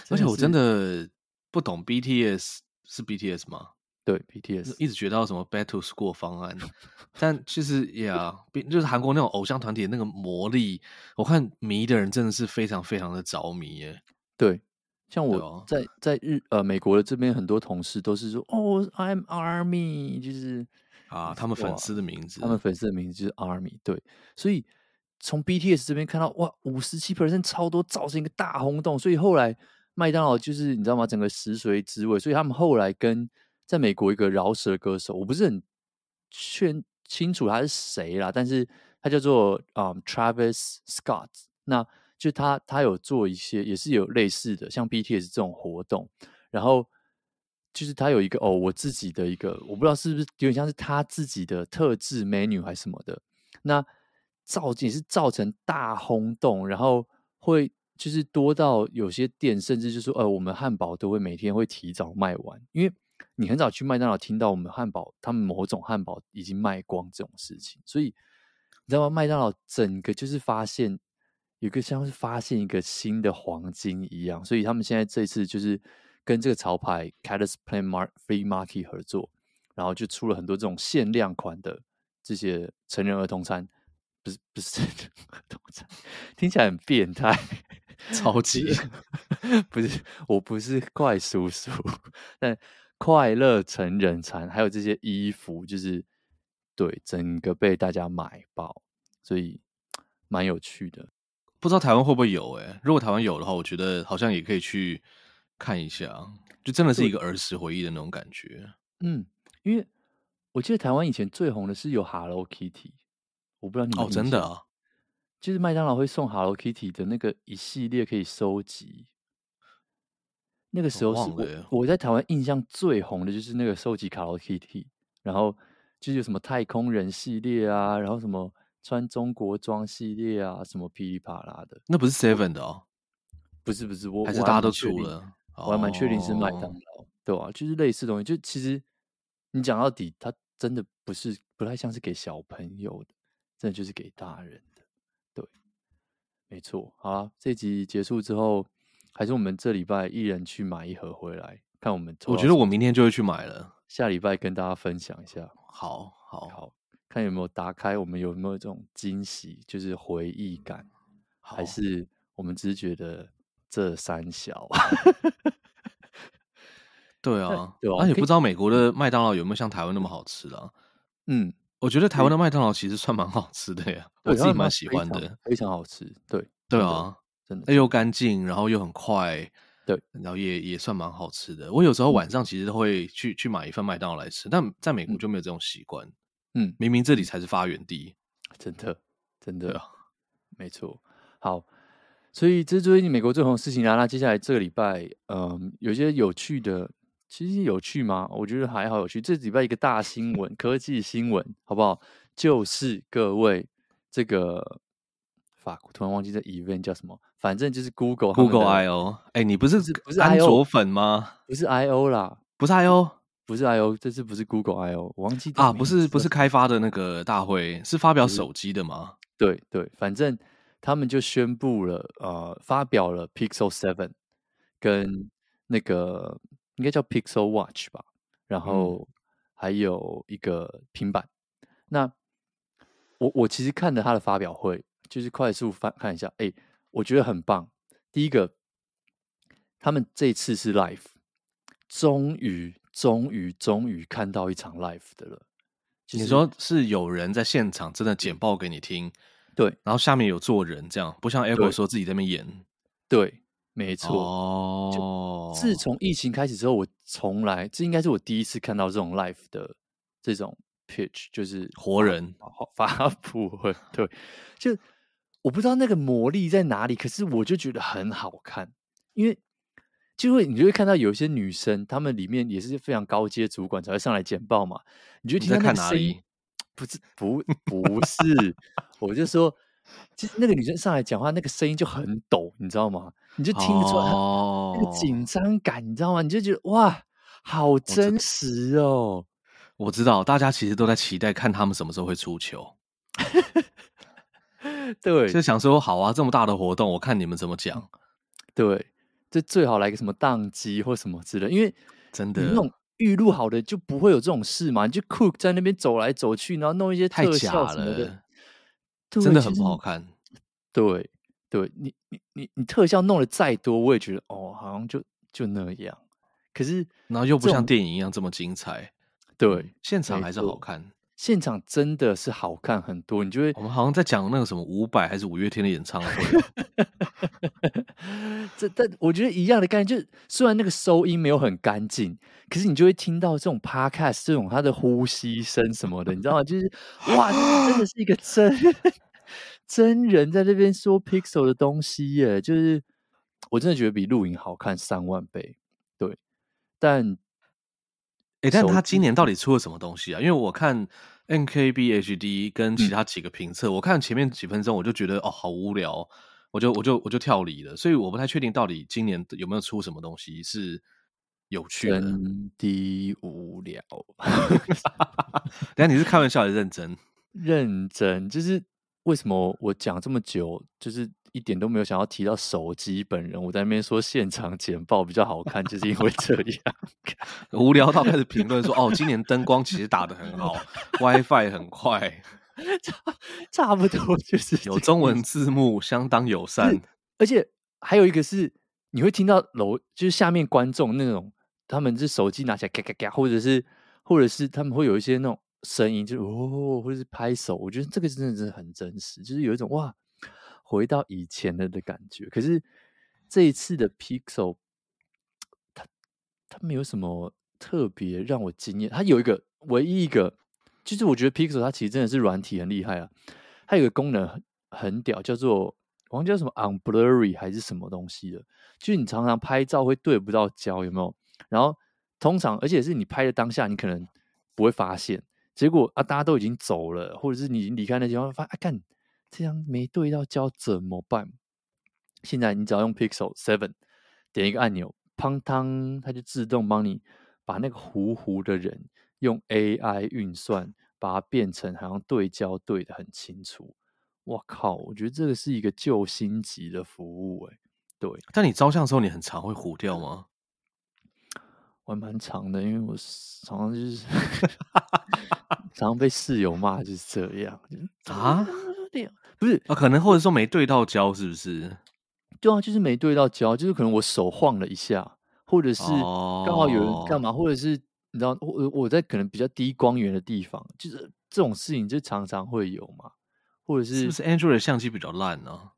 而且我真的不懂 BTS 是 BTS 吗？对，BTS 一直觉得什么 Back to School 方案，但其实呀，就是韩国那种偶像团体的那个魔力，我看迷的人真的是非常非常的着迷耶。对。像我在在日呃美国的这边，很多同事都是说哦，I'm Army，就是啊，他们粉丝的名字，他们粉丝的名字就是 Army。对，所以从 BTS 这边看到哇，五十七 percent 超多，造成一个大轰动。所以后来麦当劳就是你知道吗？整个食髓知味。所以他们后来跟在美国一个饶舌歌手，我不是很确清楚他是谁啦，但是他叫做啊、um, Travis Scott。那就他，他有做一些，也是有类似的，像 BTS 这种活动。然后就是他有一个哦，我自己的一个，我不知道是不是有点像是他自己的特制 menu 还是什么的。那造也是造成大轰动，然后会就是多到有些店甚至就说，呃，我们汉堡都会每天会提早卖完，因为你很早去麦当劳听到我们汉堡他们某种汉堡已经卖光这种事情，所以你知道吗？麦当劳整个就是发现。有个像是发现一个新的黄金一样，所以他们现在这次就是跟这个潮牌 Cadence Planet Flea Market 合作，然后就出了很多这种限量款的这些成人儿童餐，不是不是成人儿童餐，听起来很变态，超级 <laughs> 不是，我不是怪叔叔，但快乐成人餐还有这些衣服，就是对整个被大家买爆，所以蛮有趣的。不知道台湾会不会有哎、欸？如果台湾有的话，我觉得好像也可以去看一下，就真的是一个儿时回忆的那种感觉。嗯，因为我记得台湾以前最红的是有 Hello Kitty，我不知道你们有没有哦，真的啊，就是麦当劳会送 Hello Kitty 的那个一系列可以收集。那个时候是我我，我在台湾印象最红的就是那个收集 Hello Kitty，然后就是有什么太空人系列啊，然后什么。穿中国装系列啊，什么噼里啪啦的，那不是 Seven 的哦，不是不是，我还是大家都出了，我还蛮确定是麦当劳，哦、对吧、啊？就是类似东西，就其实你讲到底，它真的不是不太像是给小朋友的，真的就是给大人的，对，没错。好了，这集结束之后，还是我们这礼拜一人去买一盒回来，看我们。我觉得我明天就会去买了，下礼拜跟大家分享一下。好，好，好。看有没有打开，我们有没有这种惊喜，就是回忆感，还是我们只是觉得这三小？<laughs> 对啊，对啊，而且不知道美国的麦当劳有没有像台湾那么好吃的啊？嗯，我觉得台湾的麦当劳其实算蛮好吃的呀，我自己蛮喜欢的，非常好吃。对，对啊，真的又干净，然后又很快，对，然后也也算蛮好吃的。我有时候晚上其实都会去去买一份麦当劳来吃，但在美国就没有这种习惯。嗯，明明这里才是发源地，<laughs> 真的，真的，没错。好，所以这是最近美国最红的事情啦。那接下来这个礼拜，嗯，有些有趣的，其实有趣吗？我觉得还好有趣。这礼拜一个大新闻，科技新闻，好不好？就是各位这个法国，突然忘记这 event 叫什么，反正就是 Google Google I O。哎，你不是不是安卓粉吗？不是 I O 啦，不是 I O。不是 I O，这次不是 Google I O，我忘记啊，不是不是开发的那个大会，是发表手机的吗？对对，反正他们就宣布了，呃，发表了 Pixel Seven 跟那个应该叫 Pixel Watch 吧，然后还有一个平板。那我我其实看了他的发表会，就是快速翻看一下，哎，我觉得很棒。第一个，他们这次是 live，终于终于终于看到一场 live 的了。你说是有人在现场真的简报给你听，对，然后下面有做人，这样不像 Apple 说自己在那边演，对，没错。哦，自从疫情开始之后，我从来这应该是我第一次看到这种 live 的这种 pitch，就是活人发布会。<laughs> 对，就我不知道那个魔力在哪里，可是我就觉得很好看，因为。就会，你就会看到有一些女生，她们里面也是非常高阶主管才会上来简报嘛。你就听到那个声音，不是不不是，我就说，其实那个女生上来讲话，那个声音就很抖，你知道吗？你就听得出来那个紧张感，你知道吗？你就觉得哇，好真实哦。我知道，大家其实都在期待看他们什么时候会出球。<laughs> 对，就想说好啊，这么大的活动，我看你们怎么讲。对。这最好来个什么宕机或什么之类，因为真的那种预录好的就不会有这种事嘛。你就 Cook 在那边走来走去，然后弄一些特效什么的，太假了，真的很不好看。对，对你你你你特效弄的再多，我也觉得哦，好像就就那样。可是然后又不像电影一样这么精彩。对，现场还是好看。现场真的是好看很多，你就会我们好像在讲那个什么五百还是五月天的演唱会，<laughs> 这但我觉得一样的概念，就是虽然那个收音没有很干净，可是你就会听到这种 podcast 这种他的呼吸声什么的，你知道吗？就是 <laughs> 哇，真的是一个真 <laughs> 真人在这边说 Pixel 的东西耶，就是我真的觉得比录影好看三万倍，对，但。哎，但他今年到底出了什么东西啊？因为我看 NKB HD 跟其他几个评测，嗯、我看前面几分钟我就觉得哦，好无聊，我就我就我就跳离了。所以我不太确定到底今年有没有出什么东西是有趣的。真的无聊。<laughs> 等下你是开玩笑还是认真？认真，就是为什么我讲这么久，就是。一点都没有想要提到手机本人，我在那边说现场简报比较好看，就是因为这样。<laughs> 无聊到开始评论说：“哦，今年灯光其实打得很好，WiFi 很快，<laughs> 差差不多就是有中文字幕，相当友善。而且还有一个是，你会听到楼就是下面观众那种，他们是手机拿起来嘎嘎嘎，或者是或者是他们会有一些那种声音，就哦，或者是拍手。我觉得这个真的真的很真实，就是有一种哇。”回到以前的的感觉，可是这一次的 Pixel，<tsk> 它它没有什么特别让我惊艳。它有一个唯一一个，就是我觉得 Pixel 它其实真的是软体很厉害啊。它有个功能很很屌，叫做好像叫什么 Unblurry 还是什么东西的，就是你常常拍照会对不到焦，有没有？然后通常而且是你拍的当下，你可能不会发现，结果啊大家都已经走了，或者是你已经离开那地方，发现啊看。这样没对到焦怎么办？现在你只要用 Pixel Seven 点一个按钮，砰当，它就自动帮你把那个糊糊的人用 AI 运算，把它变成好像对焦对的很清楚。我靠，我觉得这个是一个救星级的服务哎。对，但你照相的时候，你很常会糊掉吗？我还蛮长的，因为我常常就是 <laughs> 常常被室友骂，就是这样啊。不是啊，可能或者说没对到焦，是不是？对啊，就是没对到焦，就是可能我手晃了一下，或者是刚好有人干嘛，哦、或者是你知道，我我在可能比较低光源的地方，就是这种事情就常常会有嘛，或者是是不是 Android 的相机比较烂呢、啊？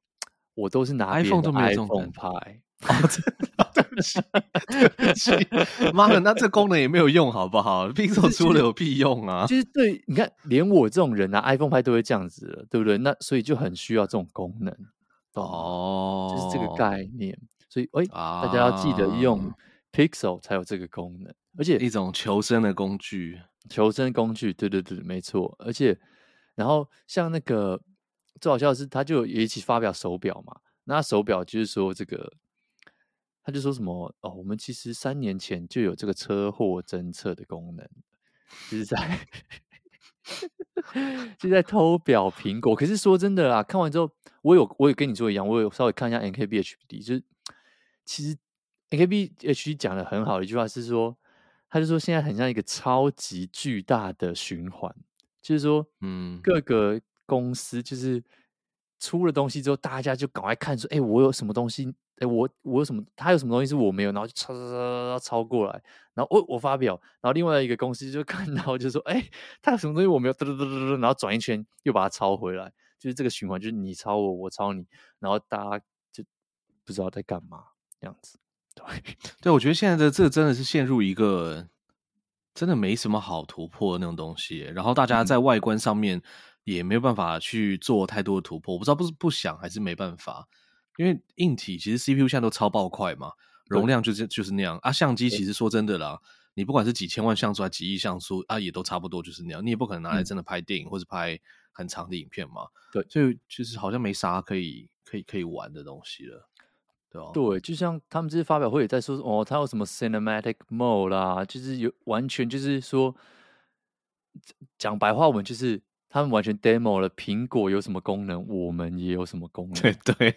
我都是拿 iPhone 都没有 iPhone 拍。哦，真的，对不起，对不起，<laughs> 妈的，那这功能也没有用，好不好？Pixel 出了有屁用啊！其实对，你看，连我这种人拿、啊、iPhone 拍都会这样子了，对不对？那所以就很需要这种功能哦，就是这个概念。所以，哎、欸，啊、大家要记得用 Pixel 才有这个功能，而且一种求生的工具，求生工具，对对对，没错。而且，然后像那个最好笑的是，他就也一起发表手表嘛，那手表就是说这个。他就说什么哦，我们其实三年前就有这个车祸侦测的功能，就是在 <laughs> 就在偷表苹果。可是说真的啦，看完之后，我有我也跟你说一样，我有稍微看一下 NKB HD，就是其实 NKB HD 讲的很好的一句话是说，他就说现在很像一个超级巨大的循环，就是说，嗯，各个公司就是出了东西之后，大家就赶快看说，哎，我有什么东西？哎，我我有什么？他有什么东西是我没有？然后就抄抄抄抄抄过来，然后我我发表，然后另外一个公司就看到就说，哎，他有什么东西我没有？嘟嘟嘟嘟嘟，然后转一圈又把它抄回来，就是这个循环，就是你抄我，我抄你，然后大家就不知道在干嘛这样子。对，对，我觉得现在的这真的是陷入一个真的没什么好突破的那种东西，然后大家在外观上面也没有办法去做太多的突破，我不知道不是不想还是没办法。因为硬体其实 CPU 现在都超爆快嘛，容量就是就是那样啊。相机其实说真的啦，你不管是几千万像素还是几亿像素啊，也都差不多就是那样。你也不可能拿来真的拍电影、嗯、或者拍很长的影片嘛。对，所以就是好像没啥可以可以可以玩的东西了，对吧？对，就像他们这次发表会也在说哦，它有什么 Cinematic Mode 啦，就是有完全就是说讲白话文就是。他们完全 demo 了苹果有什么功能，我们也有什么功能。对 <laughs> 对，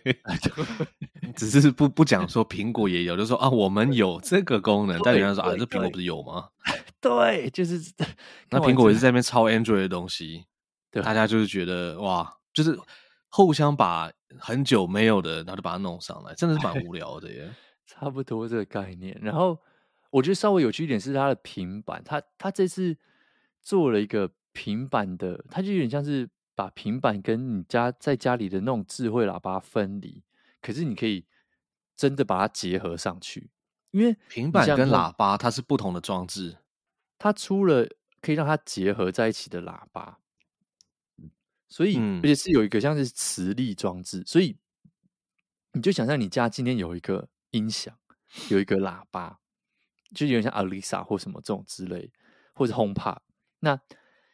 只是不不讲说苹果也有，就说啊，我们有这个功能。但人家说啊，这苹果不是有吗？<laughs> 对，就是 <laughs> 那苹果也是在那边抄 Android 的东西，对，大家就是觉得哇，就是互相把很久没有的，然后就把它弄上来，真的是蛮无聊的耶。差不多这个概念。然后我觉得稍微有趣一点是它的平板，它它这次做了一个。平板的，它就有点像是把平板跟你家在家里的那种智慧喇叭分离，可是你可以真的把它结合上去，因为平板跟喇叭它是不同的装置，它出了可以让它结合在一起的喇叭，所以、嗯、而且是有一个像是磁力装置，所以你就想象你家今天有一个音响，有一个喇叭，就有点像 Alexa 或什么这种之类，或者 HomePod 那。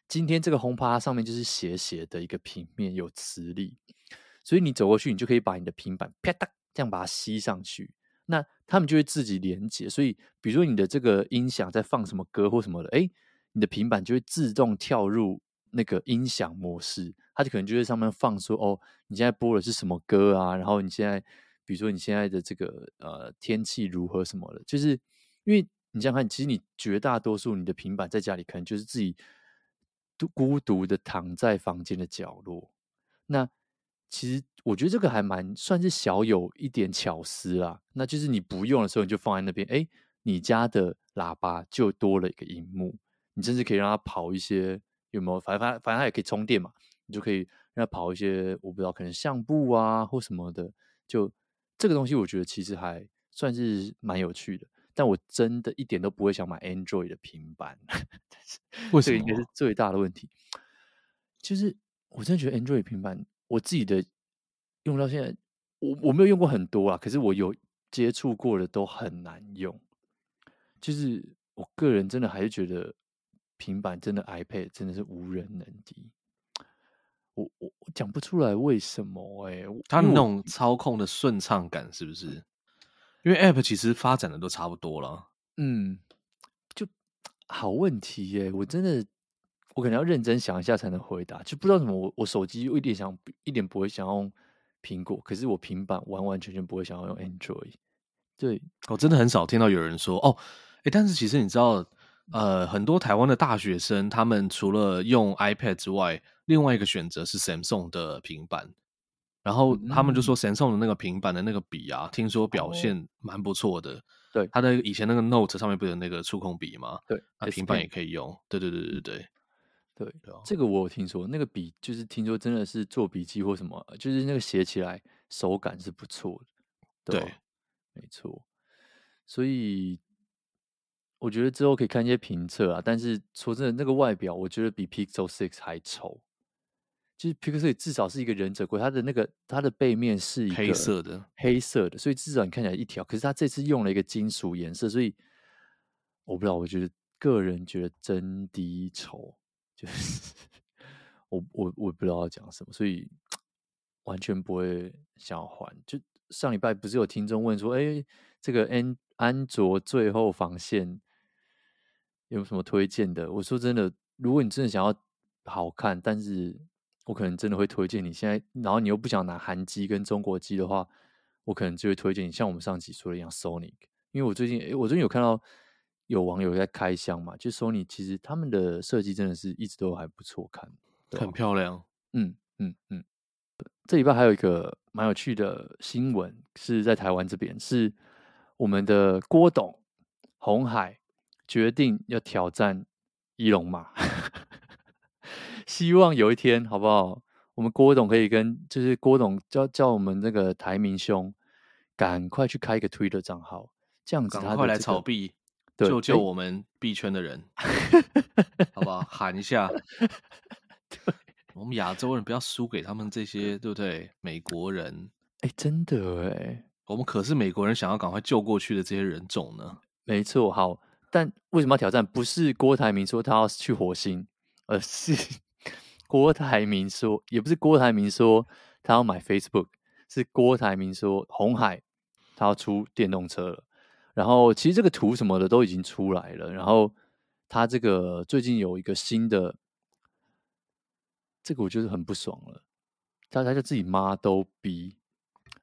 今天这个轰趴上面就是斜斜的一个平面，有磁力，所以你走过去，你就可以把你的平板啪嗒这样把它吸上去，那他们就会自己连接。所以，比如说你的这个音响在放什么歌或什么的，哎，你的平板就会自动跳入那个音响模式，它就可能就在上面放说，哦，你现在播的是什么歌啊？然后你现在，比如说你现在的这个呃天气如何什么的，就是因为你想想看，其实你绝大多数你的平板在家里可能就是自己。孤独的躺在房间的角落，那其实我觉得这个还蛮算是小有一点巧思啦。那就是你不用的时候，你就放在那边，哎，你家的喇叭就多了一个荧幕，你甚至可以让它跑一些有没有？反正反正反正它也可以充电嘛，你就可以让它跑一些我不知道可能相簿啊或什么的。就这个东西，我觉得其实还算是蛮有趣的。但我真的一点都不会想买 Android 的平板，<laughs> 这个应该是最大的问题。就是我真的觉得 Android 平板，我自己的用到现在，我我没有用过很多啊，可是我有接触过的都很难用。就是我个人真的还是觉得平板真的 iPad 真的是无人能敌。我我我讲不出来为什么哎、欸，它那种操控的顺畅感是不是？因为 App 其实发展的都差不多了，嗯，就好问题耶，我真的我可能要认真想一下才能回答，就不知道怎么我我手机有一点想一点不会想用苹果，可是我平板完完全全不会想要用 Android。对，我真的很少听到有人说哦，诶，但是其实你知道，呃，很多台湾的大学生他们除了用 iPad 之外，另外一个选择是 Samsung 的平板。然后他们就说，Samsung 的那个平板的那个笔啊，听说表现蛮不错的。对，它的以前那个 Note 上面不是有那个触控笔吗？对，那平板也可以用。对对对对对对对，这个我有听说，那个笔就是听说真的是做笔记或什么，就是那个写起来手感是不错的。对，没错。所以我觉得之后可以看一些评测啊，但是说真的，那个外表我觉得比 Pixel Six 还丑。就是 Pixel 至少是一个忍者龟，它的那个它的背面是一个黑色的，黑色的，所以至少你看起来一条。可是它这次用了一个金属颜色，所以我不知道，我觉得个人觉得真低丑，就是 <laughs> 我我我不知道要讲什么，所以完全不会想要还。就上礼拜不是有听众问说，哎、欸，这个安安卓最后防线有什么推荐的？我说真的，如果你真的想要好看，但是我可能真的会推荐你现在，然后你又不想拿韩机跟中国机的话，我可能就会推荐你像我们上集说的一样，Sonic。因为我最近，诶，我最近有看到有网友在开箱嘛，就说你其实他们的设计真的是一直都还不错看，很漂亮。嗯嗯嗯。这礼拜还有一个蛮有趣的新闻，是在台湾这边，是我们的郭董红海决定要挑战伊隆马，希望有一天好不好？我们郭董可以跟就是郭董叫叫我们那个台明兄，赶快去开一个 Twitter 账号，这样子赶快来炒币，救救我们币圈的人，好不好？喊一下，<laughs> 对，我们亚洲人不要输给他们这些，对不对？美国人，哎，真的哎，我们可是美国人想要赶快救过去的这些人种呢。没错，好，但为什么要挑战？不是郭台铭说他要去火星，而是。郭台铭说，也不是郭台铭说他要买 Facebook，是郭台铭说红海他要出电动车了。然后其实这个图什么的都已经出来了。然后他这个最近有一个新的，这个我就是很不爽了。他他叫自己 Model B，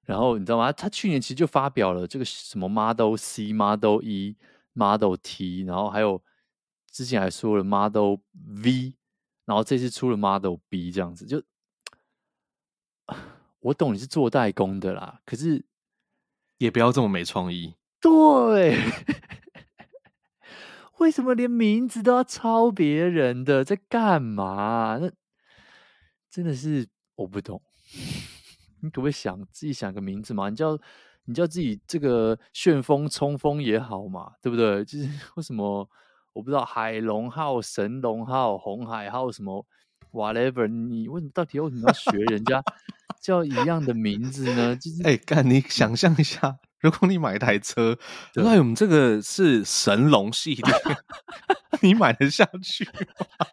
然后你知道吗？他去年其实就发表了这个什么 Model C、Model E、Model T，然后还有之前还说了 Model V。然后这次出了 Model B 这样子，就我懂你是做代工的啦，可是也不要这么没创意。对，<laughs> 为什么连名字都要抄别人的？在干嘛？那真的是我不懂。你可不可以想自己想个名字嘛？你叫你叫自己这个旋风冲锋也好嘛，对不对？就是 <laughs> 为什么？我不知道海龙号、神龙号、红海号什么，whatever，你为什么到底为什么要学人家叫一样的名字呢？就是哎，干、欸、你想象一下，如果你买一台车，那我们这个是神龙系列，<laughs> 你买得下去吗？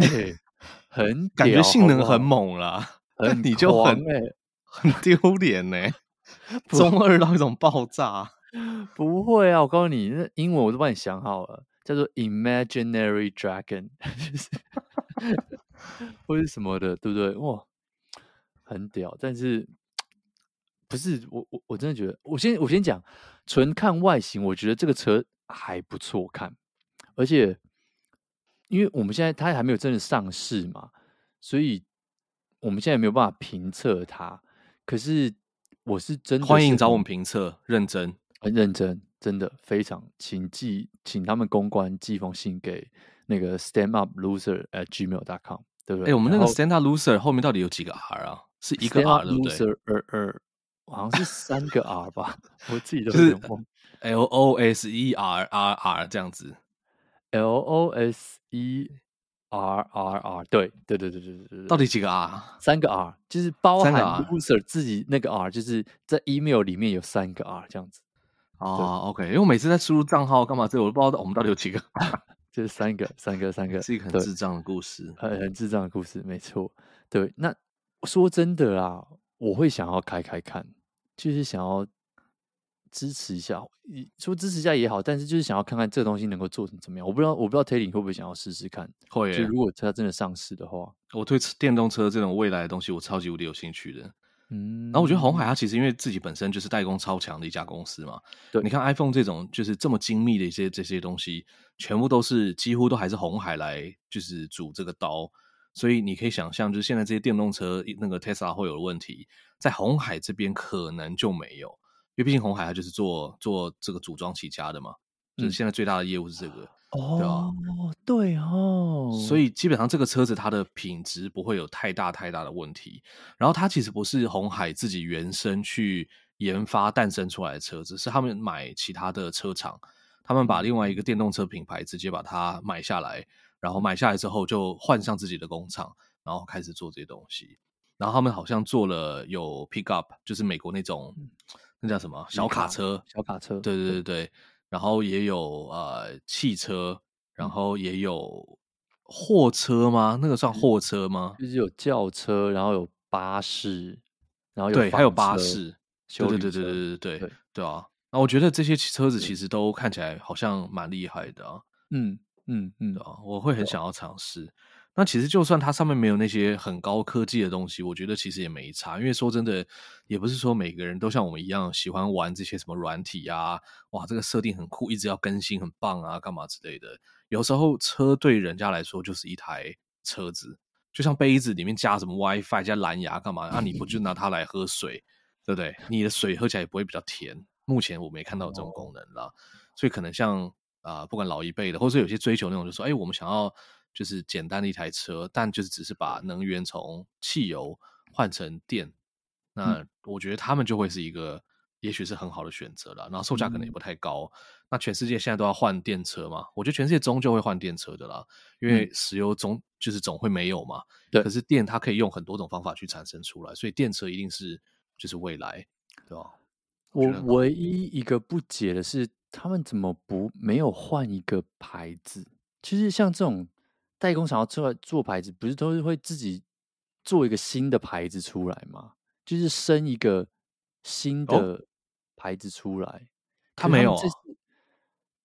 <laughs> 欸、很感觉性能很猛啦，很你就很很丢脸 <laughs> 呢，中二到一种爆炸。<laughs> 不会啊，我告诉你，那英文我都帮你想好了，叫做 Imaginary Dragon，<laughs> <laughs> 或是什么的，对不对？哇，很屌。但是不是我我我真的觉得，我先我先讲，纯看外形，我觉得这个车还不错看，而且因为我们现在它还没有真的上市嘛，所以我们现在没有办法评测它。可是我是真的是欢迎找我们评测，认真。很认真，真的非常，请寄，请他们公关寄封信给那个 stand up loser at gmail dot com，对不对？哎、欸，我们那个 stand up loser 后面到底有几个 R 啊？是一个 R 对不对？loser 二二，好像是三个 R 吧？<laughs> 我自己都有点忘。L O S E R R R 这样子，L O S E R R R，对对对对对对对，到底几个 R？三个 R，就是包含 loser 自己那个 R，就是在 email 里面有三个 R 这样子。哦，OK，因为我每次在输入账号干嘛这，我都不知道我们到底有几个，<laughs> 就是三个，三个，三个，是一个很智障的故事，很很智障的故事，没错。对，那说真的啦，我会想要开开看，就是想要支持一下，说支持一下也好，但是就是想要看看这个东西能够做成怎么样。我不知道，我不知道 Teddy 会不会想要试试看？会，就如果它真的上市的话，我对电动车这种未来的东西，我超级无敌有兴趣的。嗯，然后我觉得红海它其实因为自己本身就是代工超强的一家公司嘛，对，你看 iPhone 这种就是这么精密的一些这些东西，全部都是几乎都还是红海来就是主这个刀，所以你可以想象，就是现在这些电动车那个 Tesla 会有的问题，在红海这边可能就没有，因为毕竟红海它就是做做这个组装起家的嘛，就是现在最大的业务是这个。嗯哦，对哦，所以基本上这个车子它的品质不会有太大太大的问题。然后它其实不是鸿海自己原生去研发诞生出来的车子，是他们买其他的车厂，他们把另外一个电动车品牌直接把它买下来，然后买下来之后就换上自己的工厂，然后开始做这些东西。然后他们好像做了有 pickup，就是美国那种那叫什么小卡车，小卡车，对对对对。然后也有呃汽车，然后也有货车吗？那个算货车吗？就是有轿车，然后有巴士，然后有对，还有巴士，对对对对对对对对对啊！那我觉得这些车子其实都看起来好像蛮厉害的啊。嗯嗯嗯，对啊，我会很想要尝试。那其实就算它上面没有那些很高科技的东西，我觉得其实也没差。因为说真的，也不是说每个人都像我们一样喜欢玩这些什么软体啊，哇，这个设定很酷，一直要更新，很棒啊，干嘛之类的。有时候车对人家来说就是一台车子，就像杯子里面加什么 WiFi 加蓝牙干嘛？那、啊、你不就拿它来喝水，对不对？你的水喝起来也不会比较甜。目前我没看到这种功能啦，所以可能像啊、呃，不管老一辈的，或者有些追求那种，就说，哎，我们想要。就是简单的一台车，但就是只是把能源从汽油换成电，那我觉得他们就会是一个，也许是很好的选择了。然后售价可能也不太高。那全世界现在都要换电车嘛？我觉得全世界终究会换电车的啦，因为石油总就是总会没有嘛。对。可是电它可以用很多种方法去产生出来，所以电车一定是就是未来，对吧？我唯一一个不解的是，他们怎么不没有换一个牌子？其实像这种。代工想要出来做牌子，不是都是会自己做一个新的牌子出来吗？就是生一个新的牌子出来。哦、他没有啊？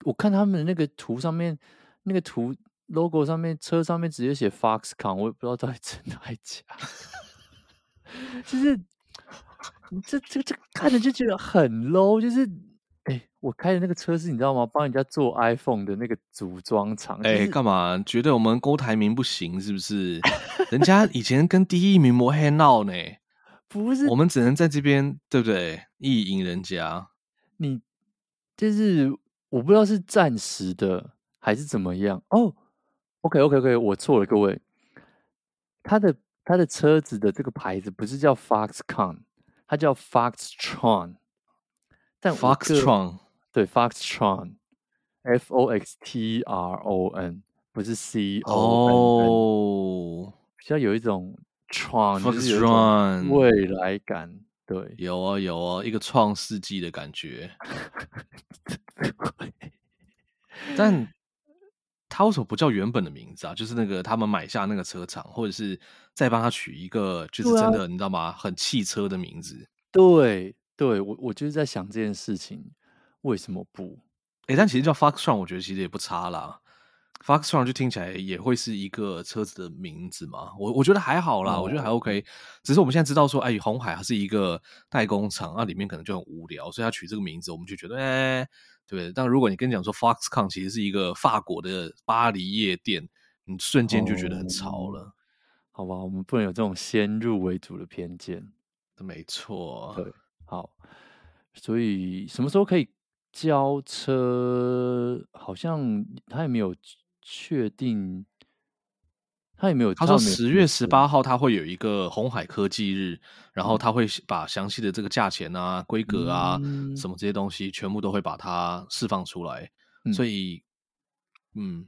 我看他们的那个图上面，那个图 logo 上面，车上面直接写 Foxconn，我也不知道到底真的还假。<laughs> 就是这这这看着就觉得很 low，就是。哎、欸，我开的那个车是你知道吗？帮人家做 iPhone 的那个组装厂。哎、欸，干嘛？觉得我们郭台铭不行是不是？人家以前跟第一名摸黑闹呢，<laughs> 不是？我们只能在这边，对不对？意淫人家。你就是我不知道是暂时的还是怎么样哦。Oh, OK，OK，OK，、okay, okay, okay, 我错了，各位。他的他的车子的这个牌子不是叫 Foxconn，它叫 Foxtron。但 Foxtron 对 Foxtron，F O X T R O N 不是 C O N，、oh, 比较有一种 Tron 未来感，对，有啊有啊，一个创世纪的感觉。<laughs> 但他为什么不叫原本的名字啊？就是那个他们买下那个车厂，或者是再帮他取一个，就是真的、啊、你知道吗？很汽车的名字，对。对我，我就是在想这件事情，为什么不？诶，但其实叫 Foxtron，我觉得其实也不差啦。Foxtron 就听起来也会是一个车子的名字嘛。我我觉得还好啦，哦、我觉得还 OK。只是我们现在知道说，哎，红海它是一个代工厂，那里面可能就很无聊，所以它取这个名字，我们就觉得，哎，对不对？但如果你跟你讲说 Foxconn 其实是一个法国的巴黎夜店，你瞬间就觉得很潮了。哦、好吧，我们不能有这种先入为主的偏见。没错，对。好，所以什么时候可以交车？好像他也没有确定，他也没有。他说十月十八号他会有一个红海科技日，然后他会把详细的这个价钱啊、规格啊、嗯、什么这些东西全部都会把它释放出来。嗯、所以，嗯，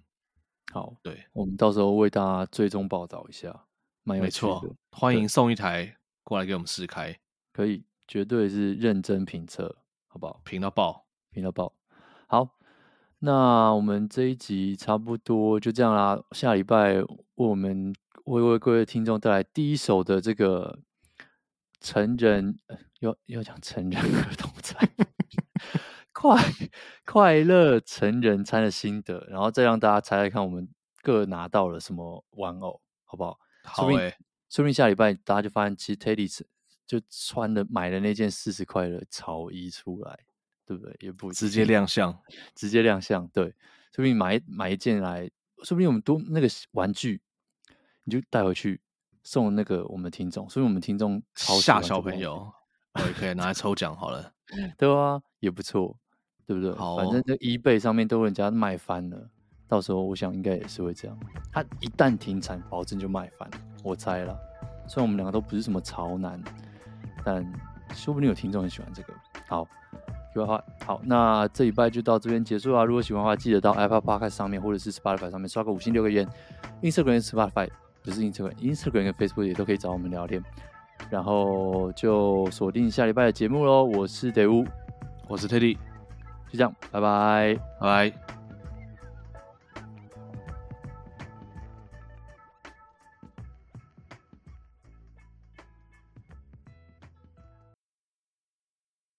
好，对，我们到时候为大家追踪报道一下，没错，欢迎送一台过来给我们试开，可以。绝对是认真评测，好不好？评到爆，评到爆。好，那我们这一集差不多就这样啦。下礼拜为我们为为各位听众带来第一手的这个成人，要要讲成人儿童餐，<laughs> 快快乐成人餐的心得，然后再让大家猜猜看，我们各拿到了什么玩偶，好不好？好诶、欸，说不定下礼拜大家就发现，其实 Teddy 就穿的买的那件四十块的潮衣出来，对不对？也不直接亮相，直接亮相。对，说不定买买一件来，说不定我们多那个玩具，你就带回去送那个我们听众，所以我们听众超吓小朋友，我也可以拿来抽奖好了，<laughs> 对啊，也不错，对不对？好哦，反正这 eBay 上面都有人家卖翻了，到时候我想应该也是会这样。它一旦停产，保证就卖翻，我猜了。虽然我们两个都不是什么潮男。但说不定有听众很喜欢这个。好，题外话，好，那这礼拜就到这边结束啦。如果喜欢的话，记得到 Apple Podcast 上面或者是 Spotify 上面刷个五星留个言。Instagram、Spotify 不是 Instagram，Instagram 跟 Facebook 也都可以找我们聊天。然后就锁定下礼拜的节目喽。我是德乌，我是 Teddy，就这样，拜拜，拜拜。